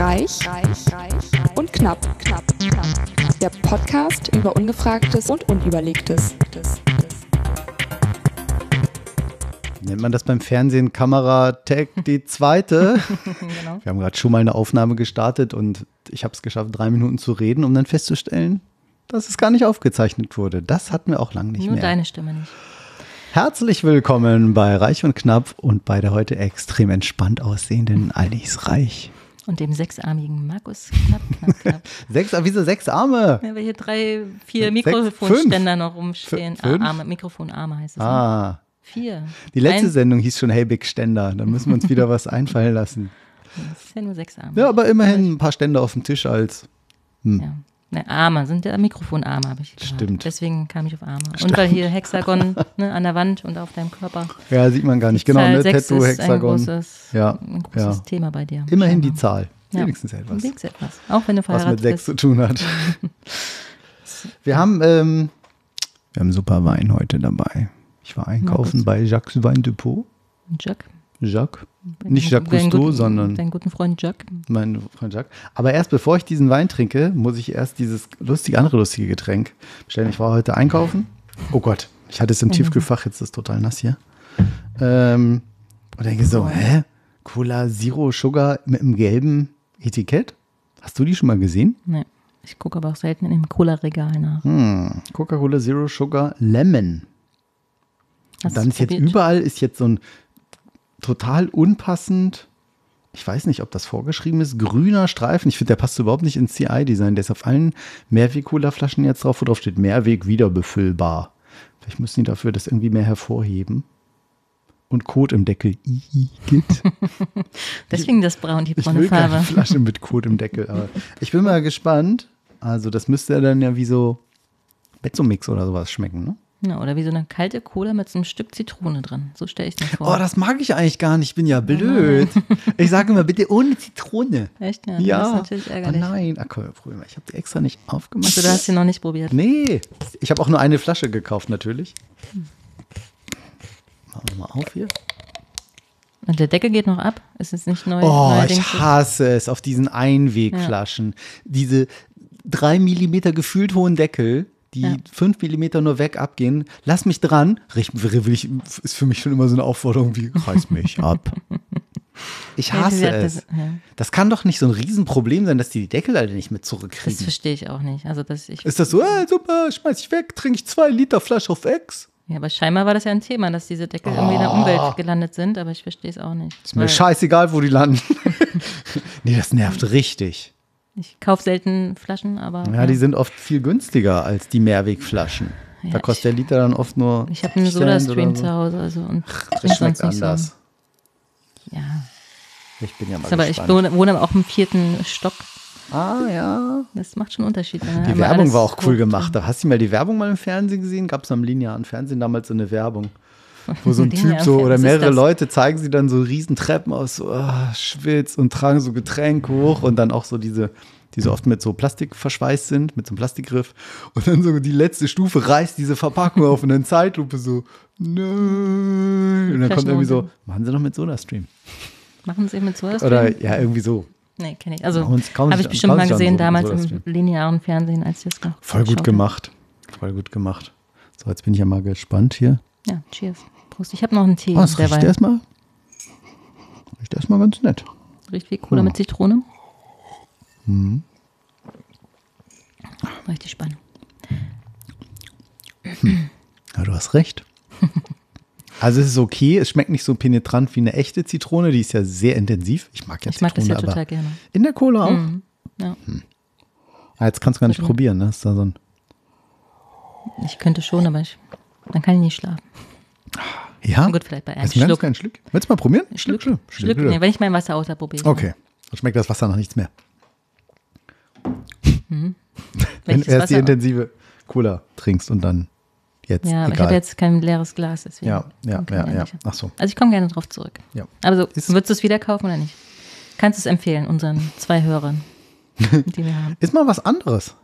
Reich, reich, reich und knapp, knapp, knapp. Der Podcast über Ungefragtes und Unüberlegtes. Nennt man das beim Fernsehen Kamera-Tag die zweite? genau. Wir haben gerade schon mal eine Aufnahme gestartet und ich habe es geschafft, drei Minuten zu reden, um dann festzustellen, dass es gar nicht aufgezeichnet wurde. Das hatten wir auch lange nicht Nur mehr. deine Stimme nicht. Herzlich willkommen bei Reich und Knapp und bei der heute extrem entspannt aussehenden Alice Reich. Und dem sechsarmigen Markus knapp, knapp, knapp. Sechs, wieso sechs Arme? Ja, weil hier drei, vier Mikrofonständer noch rumstehen. Fünf? Ah, Arme, Mikrofonarme heißt es. Ne? Ah, Vier. die letzte Ein, Sendung hieß schon Hey Big Ständer. Da müssen wir uns wieder was einfallen lassen. Das ist ja nur sechs Arme. Ja, aber immerhin ein paar Ständer auf dem Tisch als. Ja. Ne, Arme sind ja Mikrofonarme, habe ich gehört. Stimmt. Deswegen kam ich auf Arme. Und weil hier Hexagon ne, an der Wand und auf deinem Körper. Ja, sieht man gar nicht. Genau, Zahl ne? Tattoo, ist ein Hexagon. großes, Ja, ein großes ja. Thema bei dir. Immerhin die. Zahl. Ja. Wenigstens etwas. Wenigstens etwas. Auch wenn du was verheiratet mit sechs bist. zu tun hat. Wir haben, ähm, wir haben super Wein heute dabei. Ich war einkaufen bei Jacques Weindepot. Jack. Jacques. Nicht Jacques Cousteau, guten- sondern Deinen guten Freund Jack. mein Freund Jacques. Aber erst bevor ich diesen Wein trinke, muss ich erst dieses lustige, andere lustige Getränk bestellen. Ich war heute einkaufen. Oh Gott, ich hatte es im Tiefkühlfach, jetzt ist es total nass hier. Ähm, und denke so, hä? Cola Zero Sugar mit einem gelben Etikett? Hast du die schon mal gesehen? Nee. Ich gucke aber auch selten in dem Cola-Regal nach. Hm, Coca-Cola Zero Sugar Lemon. Hast Dann ist jetzt probiert? überall ist jetzt so ein total unpassend, ich weiß nicht, ob das vorgeschrieben ist, grüner Streifen. Ich finde, der passt überhaupt nicht ins CI-Design. Der ist auf allen Mehrweg-Cola-Flaschen jetzt drauf, wo drauf steht Mehrweg wiederbefüllbar. Vielleicht müssen die dafür das irgendwie mehr hervorheben. Und Code im Deckel. Igitt. Deswegen das Braun, die Ich braune will keine Farbe. Flasche mit Code im Deckel. Aber ich bin mal gespannt. Also das müsste ja dann ja wie so Bezzomix oder sowas schmecken, ne? Ja, oder wie so eine kalte Cola mit so einem Stück Zitrone drin. So stelle ich mir vor. Oh, das mag ich eigentlich gar nicht. Ich bin ja blöd. Ich sage immer, bitte ohne Zitrone. Echt? Ja, Ja. das ist natürlich oh ärgerlich. nein, ach komm, probier mal. Ich habe die extra nicht aufgemacht. also, du hast sie noch nicht probiert. Nee, ich habe auch nur eine Flasche gekauft, natürlich. Machen wir mal auf hier. Und der Deckel geht noch ab? Ist es nicht neu? Oh, ich hasse es auf diesen Einwegflaschen. Diese drei Millimeter gefühlt hohen Deckel, die Ja. fünf Millimeter nur weg abgehen. Lass mich dran. Ich, ist für mich schon immer so eine Aufforderung wie, reiß mich ab. Ich Ja, hasse gesagt, es. das- ja. Das kann doch nicht so ein Riesenproblem sein, dass die die Deckel alle nicht mit Das zurückkriegen. verstehe ich auch nicht. Also, dass ich, Ist das so, äh, super, schmeiß ich weg, trinke ich zwei Liter Flasche auf Ex? ja, aber scheinbar war das ja ein Thema, dass diese Deckel irgendwie in der Umwelt gelandet sind, aber ich verstehe es auch nicht. Ist mir scheißegal, wo die landen. nee, das nervt richtig. Ich kaufe selten Flaschen, aber Ja, die sind oft viel günstiger als die Mehrwegflaschen. da Ja, kostet der Liter dann oft nur. ich habe einen 50 Cent Soda-Stream so. zu Hause also, und Das trinke schmeckt anders. so. Ja, Ich bin ja mal aber ich gespannt. wohne, wohne aber auch im vierten Stock. ah, ja. Das macht schon einen Unterschied. wenn Die Werbung war auch cool gemacht. Da hast du mal die Werbung mal im Fernsehen gesehen? Gab es am linearen Fernsehen damals so eine Werbung? Wo so ein Typ so oder mehrere? Leute zeigen sie dann so riesen Treppen aus so ah, Schwitz und tragen so Getränke hoch und dann auch so diese, die so oft mit so Plastik verschweißt sind, mit so einem Plastikgriff. Und dann so die letzte Stufe reißt diese Verpackung auf und dann Zeitlupe so, nö. Und dann kommt irgendwie so, machen sie noch mit Soda-Stream. Machen sie mit Soda Oder ja, irgendwie so. Nee, kenne ich. Also habe ich bestimmt mal gesehen so- damals Soda-Stream. im linearen Fernsehen, als ich das noch Voll gut geschaut gemacht. Voll gut gemacht. So, jetzt bin ich ja mal gespannt hier. Ja, cheers. Prost. Ich habe noch einen Tee. Oh, riecht erstmal. Riecht erstmal ganz nett. Riecht wie Cola Oh. mit Zitrone. Mhm. Richtig spannend. Ja, du hast recht. Also es ist okay, es schmeckt nicht so penetrant wie eine echte Zitrone, die ist ja sehr intensiv. Ich mag ja Ich mag das Zitrone, ja total gerne. in der Cola auch. Mhm. Ja. Ah, jetzt kannst du gar nicht probieren, ne? Ist da so ein Ich könnte schon, aber ich, dann kann ich nicht schlafen. ja? Gut, vielleicht bei einem Jetzt ein ganz Schluck. Schluck. Willst du mal probieren? Schluck, Schluck, Schluck, nee, wenn ich mein Wasser ausprobiere. Okay, dann schmeckt das Wasser nach nichts mehr. Wenn Wenn ich du das erst die intensive Cola trinkst und dann jetzt ja, aber ich egal. habe jetzt kein leeres Glas, deswegen. ja, ja, ja, ich ja. Ach so. Also ich komme gerne drauf zurück. Ja. Aber so, Ist- würdest du es wieder kaufen oder nicht? Kannst du es empfehlen, unseren zwei Hörern, die wir haben? Ist mal was anderes.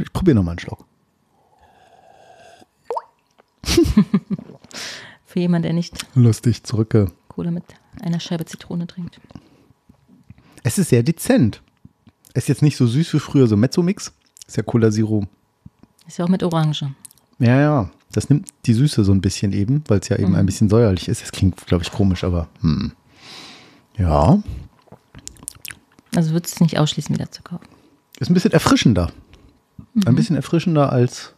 Ich probiere noch mal einen Schluck. Für jemanden, der nicht Lustig, zurückge. Cola mit einer Scheibe Zitrone trinkt. Es ist sehr dezent. Es ist jetzt nicht so süß wie früher, so Mezzo-Mix. Ist ja Cola Zero. Ist ja auch mit Orange. Ja, ja. Das nimmt die Süße so ein bisschen eben, weil es ja eben ein bisschen säuerlich ist. Das klingt, glaube ich, komisch, aber hm. Ja, Also würdest du es nicht ausschließen, wieder zu kaufen. ist ein bisschen erfrischender. Ein bisschen erfrischender als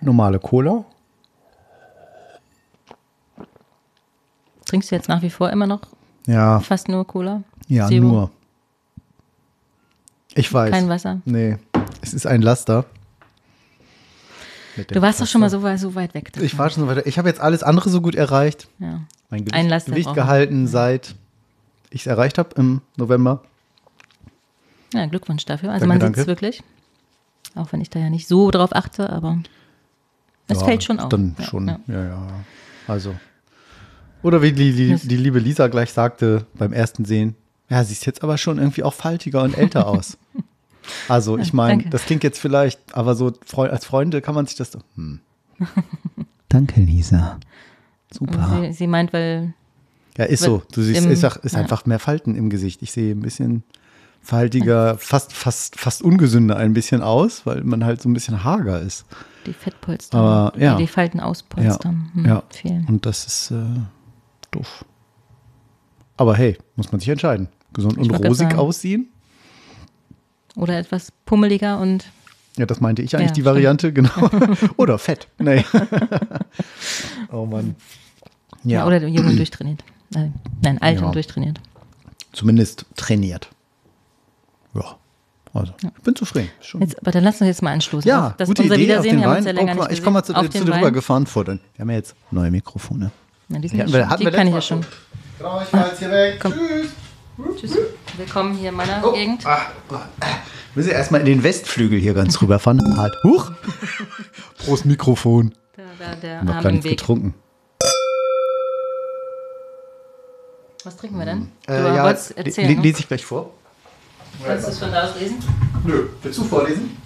normale Cola. Trinkst du jetzt nach wie vor immer noch Ja, fast nur Cola? ja, Zero? nur. Ich weiß. Kein Wasser? Nee, es ist ein Laster. Du warst doch schon mal so, weit- so weit weg. davon. Ich war schon so weiter. Ich habe jetzt alles andere so gut erreicht. Ja. Mein Gewicht, Ein Laster Gewicht gehalten, seit ich es erreicht habe im November. ja, Glückwunsch dafür. Also Danke, man sieht es wirklich. Auch wenn ich da ja nicht so drauf achte, aber es Ja, fällt schon auf. Dann ja, schon, Ja. ja, ja. Also. Oder wie die, die, die liebe Lisa gleich sagte beim ersten Sehen, ja, siehst jetzt aber schon irgendwie auch faltiger und älter aus. Also, ich meine, das klingt jetzt vielleicht, aber so als Freunde kann man sich das. so- Hm. danke, Lisa. Super. Sie, sie meint, weil Ja, ist so. Du siehst, im- ist, auch- ist ja. einfach mehr Falten im Gesicht. Ich sehe ein bisschen faltiger, fast, fast, fast ungesünder ein bisschen aus, weil man halt so ein bisschen hager ist. die Fettpolster, Aber, ja. die, die Falten auspolstern, hm, ja. fehlen. Und das ist äh, doof. Aber hey, muss man sich entscheiden. Gesund Ich und rosig aussehen? Oder etwas pummeliger und Ja, das meinte ich eigentlich Ja, die stimmt. Variante, genau. Oder fett. Nee. oh Mann. ja. Ja, oder jung und durchtrainiert. Nein, nein alt Ja. und durchtrainiert. zumindest trainiert. Ja, also ich bin zufrieden. Jetzt, aber dann lass uns jetzt mal anstoßen. ja, auf das gute unser Idee. Auf Wiedersehen. den Wir haben Wein. ja Oh, ich komme mal zu. Auf zu den dir rüber Wein. gefahren vor. Wir haben ja jetzt neue Mikrofone. Ja, die sind ja hatten wir- schon, hatten die kann ich ja schon. Trau ich mal jetzt hier weg. Komm. Tschüss. Tschüss. Willkommen hier in meiner Oh. Gegend. Ah, ah. Müssen wir erstmal in den Westflügel hier ganz rüberfahren. Halt. Huch! Groß Mikrofon. Da, da, der Noch Arm gar nichts Weg. getrunken. Was trinken wir denn? Du Äh, ja, erzählen. le- ne? lese ich gleich vor. Kannst du es von da aus lesen? Nö, willst du vorlesen?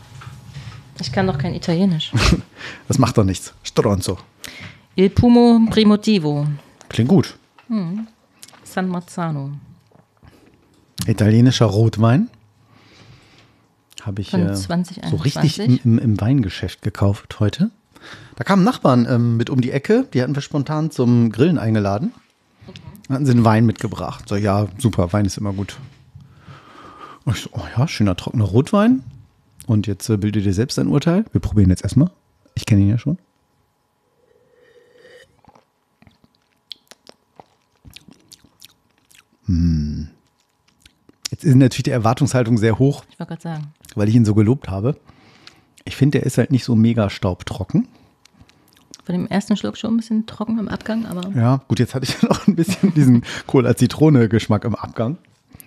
Ich kann doch kein Italienisch. Das macht doch nichts. Stronzo. Il Pumo Primotivo, Klingt gut. San Marzano. Italienischer Rotwein. Habe ich äh, so 2021. richtig im, im, Weingeschäft gekauft heute. Da kamen Nachbarn ähm, mit um die Ecke. Die hatten wir spontan zum Grillen eingeladen. Dann hatten sie einen Wein mitgebracht. So, ja, super, Wein ist immer gut. Und ich so, oh ja, schöner trockener Rotwein. Und jetzt äh, bildet ihr selbst ein Urteil. Wir probieren jetzt erstmal. Ich kenne ihn ja schon. Hm. Jetzt ist natürlich die Erwartungshaltung sehr hoch, Ich wollte gerade sagen. weil ich ihn so gelobt habe. Ich finde, der ist halt nicht so mega staubtrocken. Von dem ersten Schluck schon ein bisschen trocken im Abgang, aber Ja, gut, jetzt hatte ich noch ein bisschen diesen Cola-Zitrone-Geschmack im Abgang.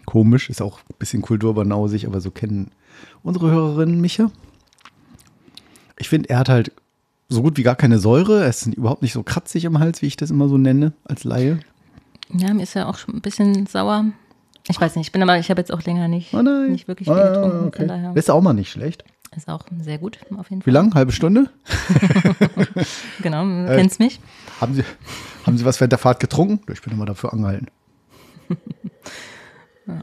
Komisch, ist auch ein bisschen kulturbernausig, aber so kennen unsere Hörerinnen mich ja. Ich finde, er hat halt so gut wie gar keine Säure. Er ist überhaupt nicht so kratzig im Hals, wie ich das immer so nenne, als Laie. Ja, mir ist ja auch schon ein bisschen sauer. Ich weiß nicht, ich bin aber, ich habe jetzt auch länger nicht, Oh nein. nicht wirklich Ah, viel getrunken. okay. Ist auch mal nicht schlecht. ist auch sehr gut, auf jeden Wie Fall. lang? Halbe Stunde? Genau, du Äh, kennst mich. Haben Sie, haben Sie was während der Fahrt getrunken? Ich bin immer dafür angehalten.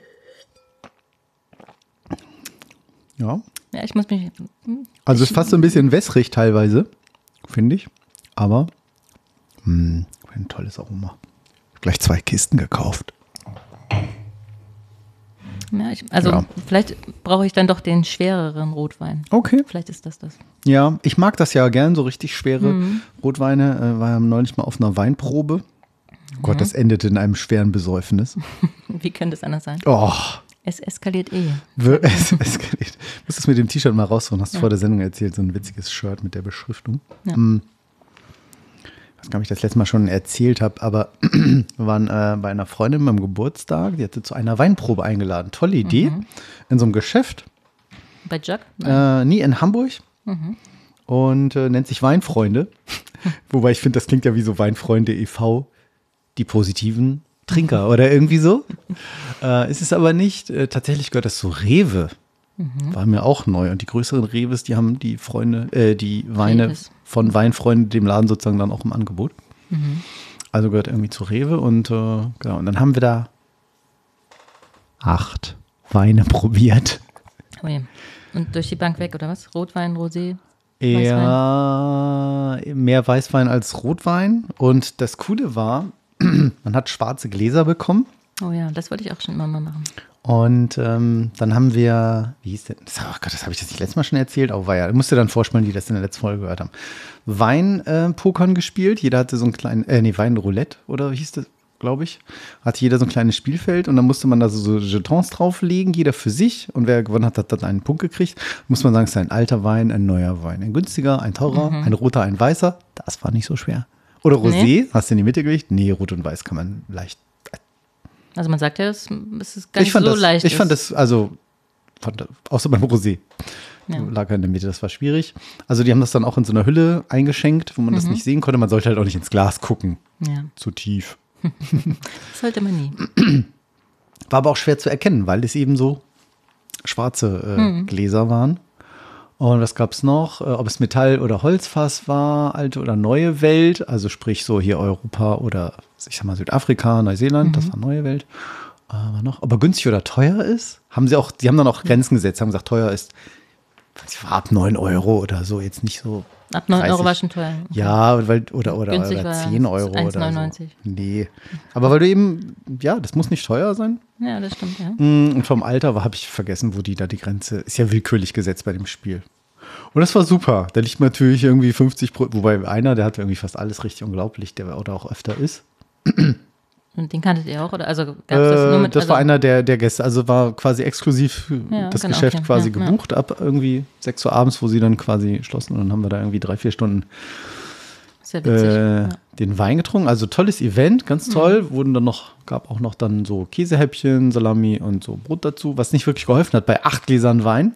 Ja. Ja, ich muss mich. hm, Also es ist fast so ein bisschen wässrig teilweise, finde ich. Aber mh, ein tolles Aroma. Gleich zwei Kisten gekauft. Ja, ich, also Ja. vielleicht brauche ich dann doch den schwereren Rotwein. Okay. Vielleicht ist das das. Ja, ich mag das ja gern, so richtig schwere Mhm. Rotweine. Äh, war ja neulich mal auf einer Weinprobe. Mhm. Gott, das endete in einem schweren Besäufnis. Wie könnte es anders sein? Oh, Es eskaliert eh. es eskaliert. Ich muss das mit dem T-Shirt mal rausholen. Hast du vor der Sendung erzählt, so ein witziges Shirt mit der Beschriftung. Ja. Mm. Ich weiß gar nicht, ob ich das letzte Mal schon erzählt habe, aber wir waren äh, bei einer Freundin beim Geburtstag, die hatte zu einer Weinprobe eingeladen. Tolle Idee. Mhm. In so einem Geschäft. Bei Jack? Äh, nie in Hamburg. Mhm. Und äh, nennt sich Weinfreunde. Wobei ich finde, das klingt ja wie so Weinfreunde e.V., die positiven Trinker oder irgendwie so. Äh, ist es aber nicht. Äh, tatsächlich gehört das zu Rewe. Mhm. War mir auch neu. Und die größeren Reves, die haben die Freunde, äh, die Weine Reves. von Weinfreunden dem Laden sozusagen dann auch im Angebot. Also gehört irgendwie zu Rewe und äh, genau. Und dann haben wir da acht Weine probiert. Oh je. Und durch die Bank weg, oder was? Rotwein, Rosé? Eher mehr Weißwein als Rotwein. Und das Coole war, man hat schwarze Gläser bekommen. Oh ja, das wollte ich auch schon immer mal machen. Und ähm, dann haben wir, wie hieß denn, das, oh Gott, das habe ich das nicht letztes Mal schon erzählt, aber war ja, ich musste dann vorspielen, die das in der letzten Folge gehört haben. Wein-Pokern äh, gespielt, jeder hatte so ein kleines, äh, nee, Wein-Roulette oder wie hieß das, glaube ich. Hatte jeder so ein kleines Spielfeld und dann musste man da so, so Jetons drauflegen, jeder für sich. Und wer gewonnen hat, hat dann einen Punkt gekriegt. Muss man sagen, es ist ein alter Wein, ein neuer Wein, ein günstiger, ein teurer, Mhm. ein roter, ein weißer. Das war nicht so schwer. Oder Rosé, Nee. hast du in die Mitte gelegt? Nee, rot und weiß kann man leicht Also man sagt ja, das es ist gar ich nicht fand so das, leicht. Ich fand ist. das, also, fand, außer beim Rosé. Ja. Lag er in der Mitte, das war schwierig. Also, die haben das dann auch in so einer Hülle eingeschenkt, wo man Mhm. das nicht sehen konnte. Man sollte halt auch nicht ins Glas gucken, Ja, zu tief. das sollte man nie. War aber auch schwer zu erkennen, weil es eben so schwarze äh, Mhm. Gläser waren. Und was gab es noch? Äh, ob es Metall- oder Holzfass war, alte oder neue Welt, also sprich so hier Europa oder ich sag mal Südafrika, Neuseeland, das war neue Welt. Aber noch, ob er günstig oder teuer ist, haben sie auch, die haben dann auch Grenzen gesetzt, haben gesagt, teuer ist weiß ich, war ab 9 Euro oder so, jetzt nicht so. Ab 9 Euro 30. war schon teuer. Ja, weil, oder, oder, Günstig oder war 10 Euro oder so. 1,99. Nee. Aber weil du eben, ja, das muss nicht teuer sein. Ja, das stimmt, ja. Mm, Und vom Alter habe ich vergessen, wo die da die Grenze ist ja willkürlich gesetzt bei dem Spiel. Und das war super. Da liegt natürlich irgendwie 50 Pro, wobei einer, der hat irgendwie fast alles richtig unglaublich, der oder auch öfter ist. Und den kanntet ihr auch? Oder? Also gab es das nur Äh, mit das war also, einer der, der Gäste, also war quasi exklusiv Ja, das genau, Geschäft okay. quasi Ja, ja. gebucht ab irgendwie 6 Uhr abends, wo sie dann quasi schlossen und dann haben wir da irgendwie drei, vier Stunden witzig. äh, ja. den Wein getrunken. Also tolles Event, ganz toll. Wurden dann noch, gab auch noch dann so Käsehäppchen, Salami und so Brot dazu, was nicht wirklich geholfen hat bei acht Gläsern Wein.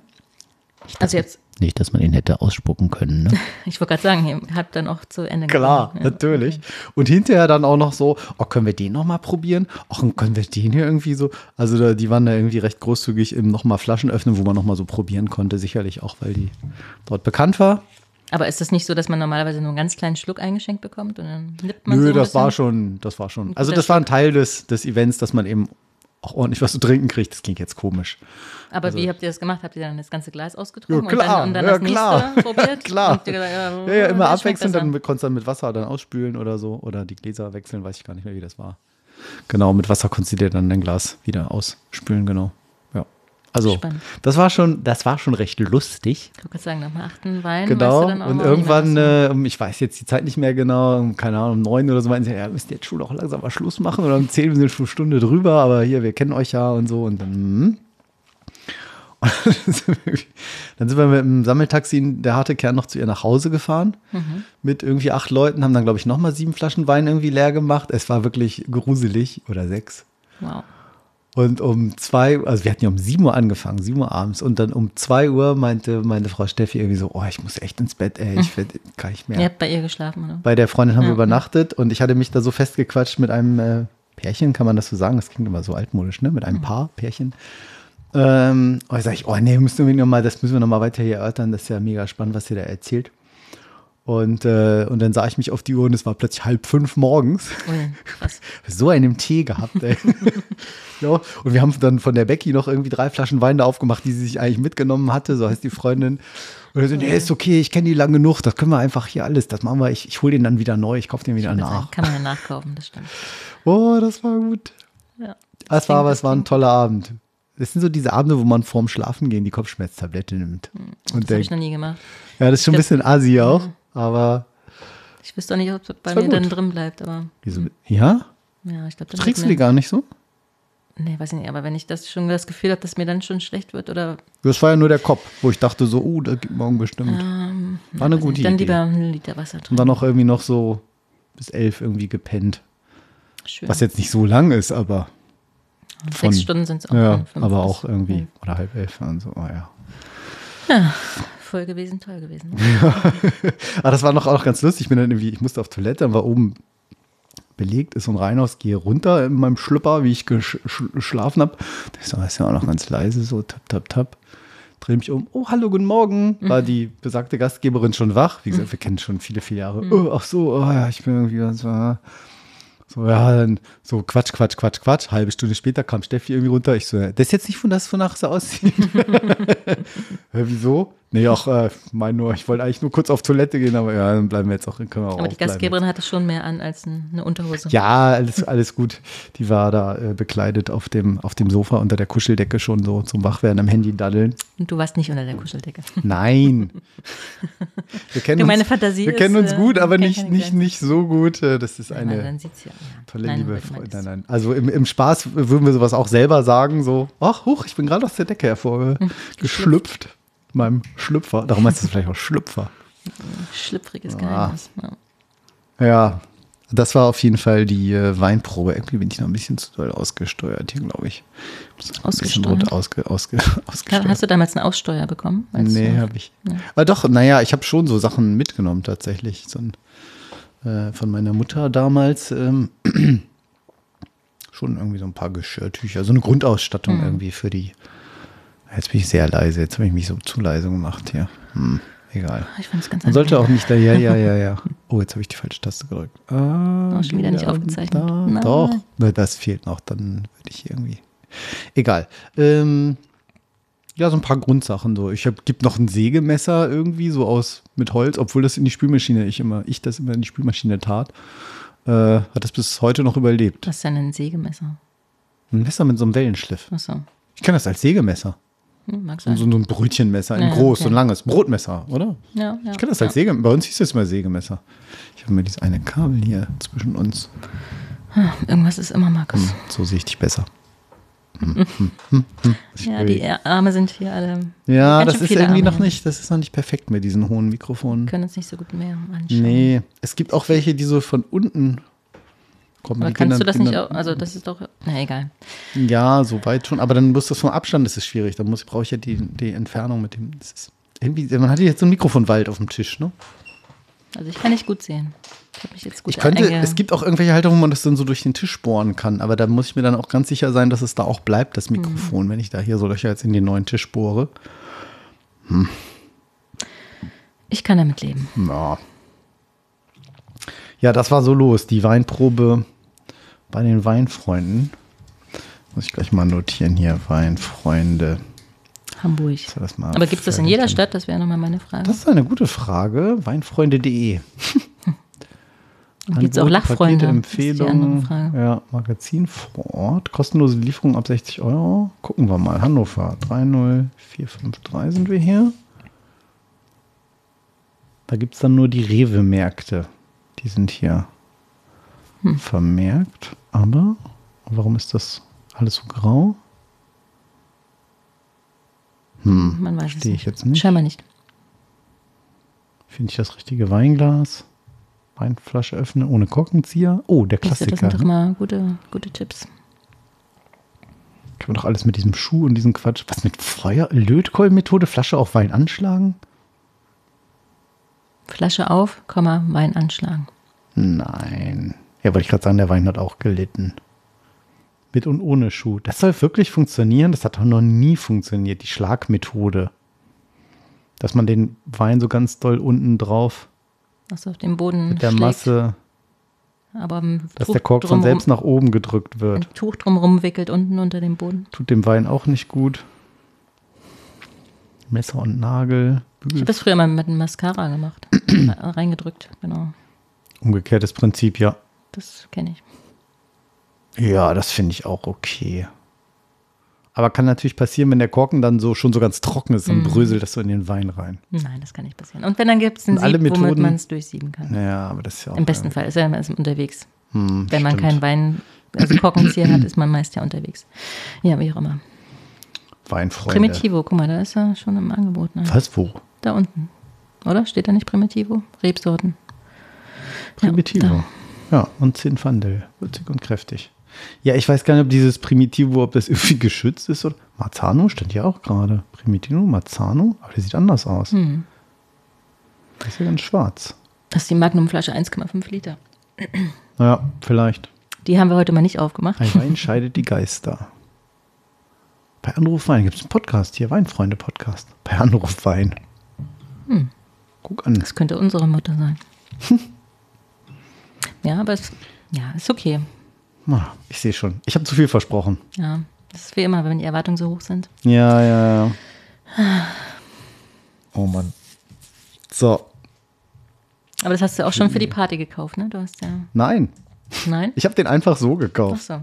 Also jetzt, Nicht, dass man ihn hätte ausspucken können, ne? ich wollte gerade sagen, ihr habt dann auch zu Ende Klar. Ja. natürlich. Und hinterher dann auch noch so, oh, können wir den noch mal probieren? Und können wir den hier irgendwie so? Also da, die waren da irgendwie recht großzügig im noch mal Flaschen öffnen, wo man noch mal so probieren konnte. Sicherlich auch, weil die dort bekannt war. Aber ist das nicht so, dass man normalerweise nur einen ganz kleinen Schluck eingeschenkt bekommt und dann nippt man Nö, so ein das war schon, das war schon. Also das war ein Teil des, des Events, dass man eben auch ordentlich was zu trinken kriegt. Das klingt jetzt komisch. Aber wie habt ihr das gemacht? Habt ihr dann das ganze Glas ausgetrunken Also Ja, klar, und dann, und dann ja, das klar. nächste probiert? Klar. Gesagt, ja, Ja, immer abwechselnd, dann konntest du dann mit Wasser dann ausspülen oder so. Oder die Gläser wechseln, weiß ich gar nicht mehr, wie das war. Genau, mit Wasser konntest du dir dann dein Glas wieder ausspülen, genau. Also, Spannend. das war schon, das war schon recht lustig. Ich wollte sagen, nach dem achten Wein weißt Genau. du dann auch Und irgendwann, äh, ich weiß jetzt die Zeit nicht mehr genau, um, keine Ahnung, um neun oder so, meinten sie, ja, müsst ihr jetzt Schule auch langsam mal Schluss machen oder um zehn, wir sind schon eine Stunde drüber, aber hier, wir kennen euch ja und so. Und dann, hm. Und dann sind wir- wir mit dem Sammeltaxi, der harte Kern, noch zu ihr nach Hause gefahren. Mhm. Mit irgendwie acht Leuten, haben dann, glaube ich, nochmal sieben Flaschen Wein irgendwie leer gemacht. Es war wirklich gruselig oder sechs. Wow. Und um zwei, also wir hatten ja um 7 Uhr angefangen, 7 Uhr abends. Und dann um 2 Uhr meinte meine Frau Steffi irgendwie so, oh, ich muss echt ins Bett, ey, ich werd, kann nicht mehr. Ihr habt bei ihr geschlafen, oder? Bei der Freundin haben wir Ja. übernachtet und ich hatte mich da so festgequatscht mit einem äh, Pärchen, kann man das so sagen? Das klingt immer so altmodisch, ne? Mit einem Paar, Pärchen. Ähm, und da sage ich, oh nee, müssen wir noch mal, das müssen wir nochmal weiter hier erörtern, das ist ja mega spannend, was ihr da erzählt. Und, äh, und dann sah ich mich auf die Uhr und es war plötzlich halb fünf morgens Ui, krass. so einen Tee gehabt, ey. ja, und wir haben dann von der Becky noch irgendwie drei Flaschen Wein da aufgemacht, die sie sich eigentlich mitgenommen hatte, so heißt die Freundin. Und er so, nee, ist okay, ich kenne die lang genug, das können wir einfach hier alles, das machen wir, ich, ich hole den dann wieder neu, ich kaufe den wieder Das nach. Kann man ja nachkaufen, das stimmt. Oh, das war gut. Ja. Das war aber, es war ein toller Abend. Das sind so diese Abende, wo man vorm Schlafengehen die Kopfschmerztablette nimmt. Und Das habe ich noch nie gemacht. ja, das ist schon ein Ich bisschen assi auch, aber Ich wüsste auch nicht, ob es bei mir dann gut. drin bleibt, aber wieso, ja? ja, ich glaube, dann Trinkst du die gar nicht so? Nee, weiß ich nicht, aber wenn ich das schon das Gefühl habe, dass mir dann schon schlecht wird oder Das war ja nur der Kopf, wo ich dachte so, oh, da gibt morgen bestimmt. ähm, War eine gute nicht, dann Idee. lieber einen Liter Wasser Und trinken. dann auch irgendwie noch so bis elf irgendwie gepennt. Schön. Was jetzt nicht so lang ist, aber Sechs von- Stunden sind es auch. ja, aber auch irgendwie oder halb elf und so. Oh, ja. Voll gewesen, toll gewesen. Aber das war noch auch ganz lustig. Ich bin dann irgendwie, ich musste auf Toilette, dann war oben belegt, ist so ein Reihenhaus, gehe runter in meinem Schlüpper, wie ich gesch sch- geschlafen habe. So, ist ja auch noch ganz leise, so tap, tap, tap. Drehe mich um, oh, hallo, guten Morgen. War die besagte Gastgeberin schon wach? Wie gesagt, wir kennen schon viele, viele Jahre. Oh, ach so, oh, ja, ich bin irgendwie ganz. Äh. So, ja, dann so Quatsch, Quatsch, Quatsch, Quatsch. Halbe Stunde später kam Steffi irgendwie runter. Ich so, das ist jetzt nicht von das, wonach es aussieht. Wieso? Nee, auch, äh, mein nur, ich wollte eigentlich nur kurz auf Toilette gehen, aber ja, dann bleiben wir jetzt auch, können wir auch Aber die. Gastgeberin hatte schon mehr an als ein- eine Unterhose. Ja, alles, alles gut. Die war da äh, bekleidet auf dem, auf dem Sofa unter der Kuscheldecke schon so zum Wachwerden am Handy daddeln. Und du warst nicht unter der Kuscheldecke. Nein. Wir kennen Du, meine uns, Fantasie wir ist, kennen uns äh, gut, aber nicht, nicht, nicht so gut. Äh, Das ist eine ja. ja. tolle Nein, liebe Freundin. Nein, nein. Also im, im Spaß würden wir sowas auch selber sagen, so, ach, huch, ich bin gerade aus der Decke hervorgeschlüpft. Meinem Schlüpfer. Darum heißt es vielleicht auch Schlüpfer. Schlüpfriges Ah. Geheimnis. Ja. Ja, das war auf jeden Fall die äh, Weinprobe. Irgendwie bin ich noch ein bisschen zu doll ausgesteuert hier, glaube ich. Ausgesteuert? ausge, ausge, ausgesteuert. Hast du damals eine Aussteuer bekommen? Nee, habe ich. Aber doch, naja, ich habe schon so Sachen mitgenommen tatsächlich. So ein, äh, von meiner Mutter damals ähm, schon irgendwie so ein paar Geschirrtücher, so eine Grundausstattung irgendwie für die. Jetzt bin ich sehr leise, jetzt habe ich mich so zu leise gemacht hier. Hm, egal. Ich fand es ganz Man sollte auch nicht da, ja, ja, ja, ja. Oh, jetzt habe ich die falsche Taste gedrückt. Ah, Oh, schon wieder nicht aufgezeichnet. Da, doch, Na, das fehlt noch, dann würde ich irgendwie. Egal. Ähm, ja, so ein paar Grundsachen so. Ich habe gibt noch ein Sägemesser irgendwie so aus mit Holz, obwohl das in die Spülmaschine ich immer ich das immer in die Spülmaschine tat. Äh, hat das bis heute noch überlebt. Was ist denn ein Sägemesser? Ein Messer mit so einem Wellenschliff. Achso. Ich kenne das als Sägemesser. Hm, mag So, sein. so ein Brötchenmesser, ein Ja, groß, okay. so ein langes Brotmesser, oder? ja, ja. Ich kenne das als Sägemesser. Bei uns hieß das mal Sägemesser. Ich habe mir dieses eine Kabel hier zwischen uns. Irgendwas ist immer Markus. Hm, so sehe ich dich besser. Hm, hm, hm, hm. Ja, die Arme sind hier alle. ja das ist irgendwie Arme noch nicht, das ist noch nicht perfekt mit diesen hohen Mikrofonen. Können uns nicht so gut mehr anschauen. Nee, es gibt auch welche, die so von unten kommen. Aber kannst gehen du dann- das gehen nicht dann- auch? Also, das ist doch. Na, egal. Ja, so weit schon. Aber dann muss das vom Abstand, das ist schwierig. Da muss brauche ich ja die, die Entfernung mit dem. Das ist irgendwie, man hat jetzt so ein Mikrofonwald auf dem Tisch, ne? Also, ich kann nicht gut sehen. Ich habe mich jetzt gut Ich könnte, es gibt auch irgendwelche Halter, wo man das dann so durch den Tisch bohren kann, aber da muss ich mir dann auch ganz sicher sein, dass es da auch bleibt, das Mikrofon, wenn ich da hier so Löcher jetzt in den neuen Tisch bohre. Ich kann damit leben. Ja. Ja, das war so los, die Weinprobe bei den Weinfreunden. Muss ich gleich mal notieren hier, Weinfreunde. Hamburg. Aber gibt es das in jeder? Stadt? Das wäre nochmal meine Frage. Das ist eine gute Frage. Weinfreunde.de. Gibt es auch Lachfreunde? Das ist die andere Empfehlungen. Frage. Ja, Magazin vor Ort. Kostenlose Lieferung ab 60 Euro. Gucken wir mal. Hannover 30453 sind wir hier. Da gibt es dann nur die Rewe-Märkte. Die sind hier Hm. vermerkt. Aber warum ist das alles so grau? Hm, Man weiß nicht. ich jetzt nicht. Scheinbar nicht. Finde ich das richtige Weinglas? Weinflasche öffnen ohne Korkenzieher? Oh, der Klassiker. Das sind doch ne? mal gute, gute Tipps. Kann man doch alles mit diesem Schuh und diesem Quatsch. Was mit Feuer? Lötkolbenmethode? Flasche auf Wein anschlagen? Flasche auf, Komma, Wein anschlagen. Nein. Ja, wollte ich gerade sagen, der Wein hat auch gelitten. Mit und ohne Schuh. Das soll wirklich funktionieren. Das hat doch noch nie funktioniert, die Schlagmethode. Dass man den Wein so ganz doll unten drauf Achso, auf dem Boden mit der schlägt. Masse, Aber dass Tuch der Kork von selbst nach oben gedrückt wird. Ein Tuch drumherum wickelt unten unter dem Boden. Tut dem Wein auch nicht gut. Messer und Nagel. Ich habe das früher mal mit einem Mascara gemacht. Reingedrückt, genau. Umgekehrtes Prinzip, ja. Das kenne ich. Ja, das finde ich auch okay. Aber kann natürlich passieren, wenn der Korken dann so schon so ganz trocken ist, dann bröselt das so in den Wein rein. Nein, das kann nicht passieren. Und wenn, dann gibt es einen Sieb, womit Methoden- man es durchsieben kann. Naja, aber das ist ja auch. Im besten Fall ist er immer unterwegs. Hm, Wenn man stimmt. keinen Wein, also Korkenzieher hat, ist man meist ja unterwegs. Ja, wie auch immer. Weinfreunde. Primitivo, guck mal, da ist er schon im Angebot. Ne? Was, wo? Da unten. Oder? Steht da nicht Primitivo? Rebsorten. Primitivo. Ja, und Zinfandel. Würzig und kräftig. Ja, ich weiß gar nicht, ob dieses Primitivo, ob das irgendwie geschützt ist oder. Marzano stand ja auch gerade. Primitivo, Marzano, aber der sieht anders aus. Hm. Der ist ja ganz schwarz. Das ist die Magnumflasche 1,5 Liter. Ja, vielleicht. Die haben wir heute mal nicht aufgemacht. Ein Wein scheidet die Geister. Bei Anruf Wein gibt es einen Podcast hier, Weinfreunde-Podcast. Bei Anruf Wein. Guck an. Das könnte unsere Mutter sein. ja, aber es Ja, ist okay. Ah, Ich sehe schon. Ich habe zu viel versprochen. Ja, das ist wie immer, wenn die Erwartungen so hoch sind. Ja, ja, ja. Oh Mann. So, Aber das hast du auch schon für die Party gekauft, ne? Du hast ja. nein. Nein? Ich habe den einfach so Ach gekauft. so.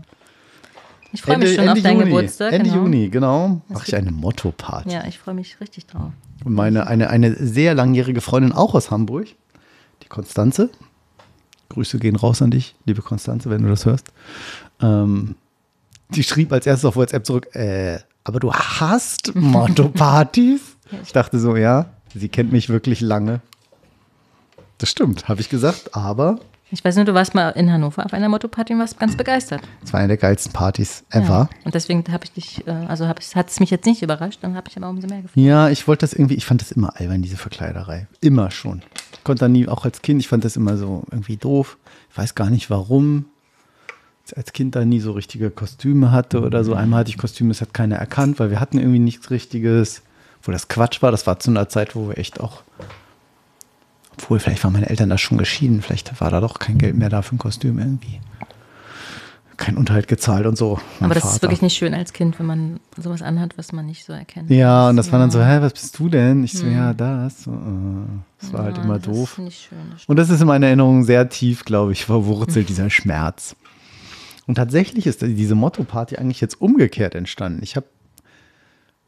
Ich freue mich schon auf deinen Juni. Geburtstag. Ende genau. Juni, genau. Mache ich eine Motto-Party. Ja, ich freue mich richtig drauf. Und meine, eine, eine sehr langjährige Freundin auch aus Hamburg, die Konstanze. Grüße gehen raus an dich, liebe Konstanze, wenn du das hörst. Ähm, die schrieb als erstes auf WhatsApp zurück, äh, aber du hast Motto-Partys? Ich dachte so, ja, sie kennt mich wirklich lange. Das stimmt, habe ich gesagt, aber Ich weiß nur, du warst mal in Hannover auf einer Motto-Party und warst ganz begeistert. es war eine der geilsten Partys ever. Ja. Und deswegen habe ich dich, äh, also hat es mich jetzt nicht überrascht, dann habe ich aber umso mehr gefreut. Ja, ich wollte das irgendwie, ich fand das immer albern, diese Verkleiderei. Immer schon. Ich konnte da nie, auch als Kind, ich fand das immer so irgendwie doof. Ich weiß gar nicht warum. Als Kind da nie so richtige Kostüme hatte oder so. Einmal hatte ich Kostüme, das hat keiner erkannt, weil wir hatten irgendwie nichts Richtiges. Wo das Quatsch war, das war zu einer Zeit, wo wir echt auch, obwohl vielleicht waren meine Eltern da schon geschieden, vielleicht war da doch kein Geld mehr da für ein Kostüm irgendwie. Kein Unterhalt gezahlt und so. Mein aber das Vater. ist wirklich nicht schön als Kind, wenn man sowas anhat, was man nicht so erkennt. Ja, und das war dann so, hä, was bist du denn? Ich so, Hm. ja, das. Äh, Das war halt Ja, immer das doof. ist nicht schön. das. Und das ist in meiner Erinnerung sehr tief, glaube ich, verwurzelt, dieser Schmerz. Und tatsächlich ist diese Motto-Party eigentlich jetzt umgekehrt entstanden. Ich habe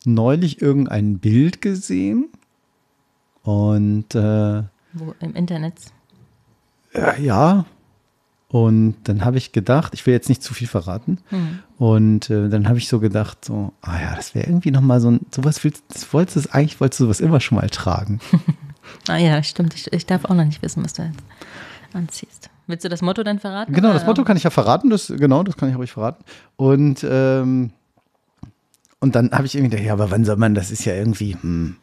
neulich irgendein Bild gesehen und äh, Wo, Im Internet. äh, ja, und dann habe ich gedacht, ich will jetzt nicht zu viel verraten. Hm. Und äh, dann habe ich so gedacht, so, ah ja, das wäre irgendwie nochmal so ein, sowas willst, das wolltest du, eigentlich wolltest du sowas immer schon mal tragen. Ah ja, stimmt. Ich, ich darf auch noch nicht wissen, was du jetzt anziehst. Willst du das Motto dann verraten? Genau, das Motto kann ich ja verraten, das, genau, das kann ich ruhig verraten. Und, ähm, und dann habe ich irgendwie gedacht, ja, aber wann soll man, das ist ja irgendwie, hm.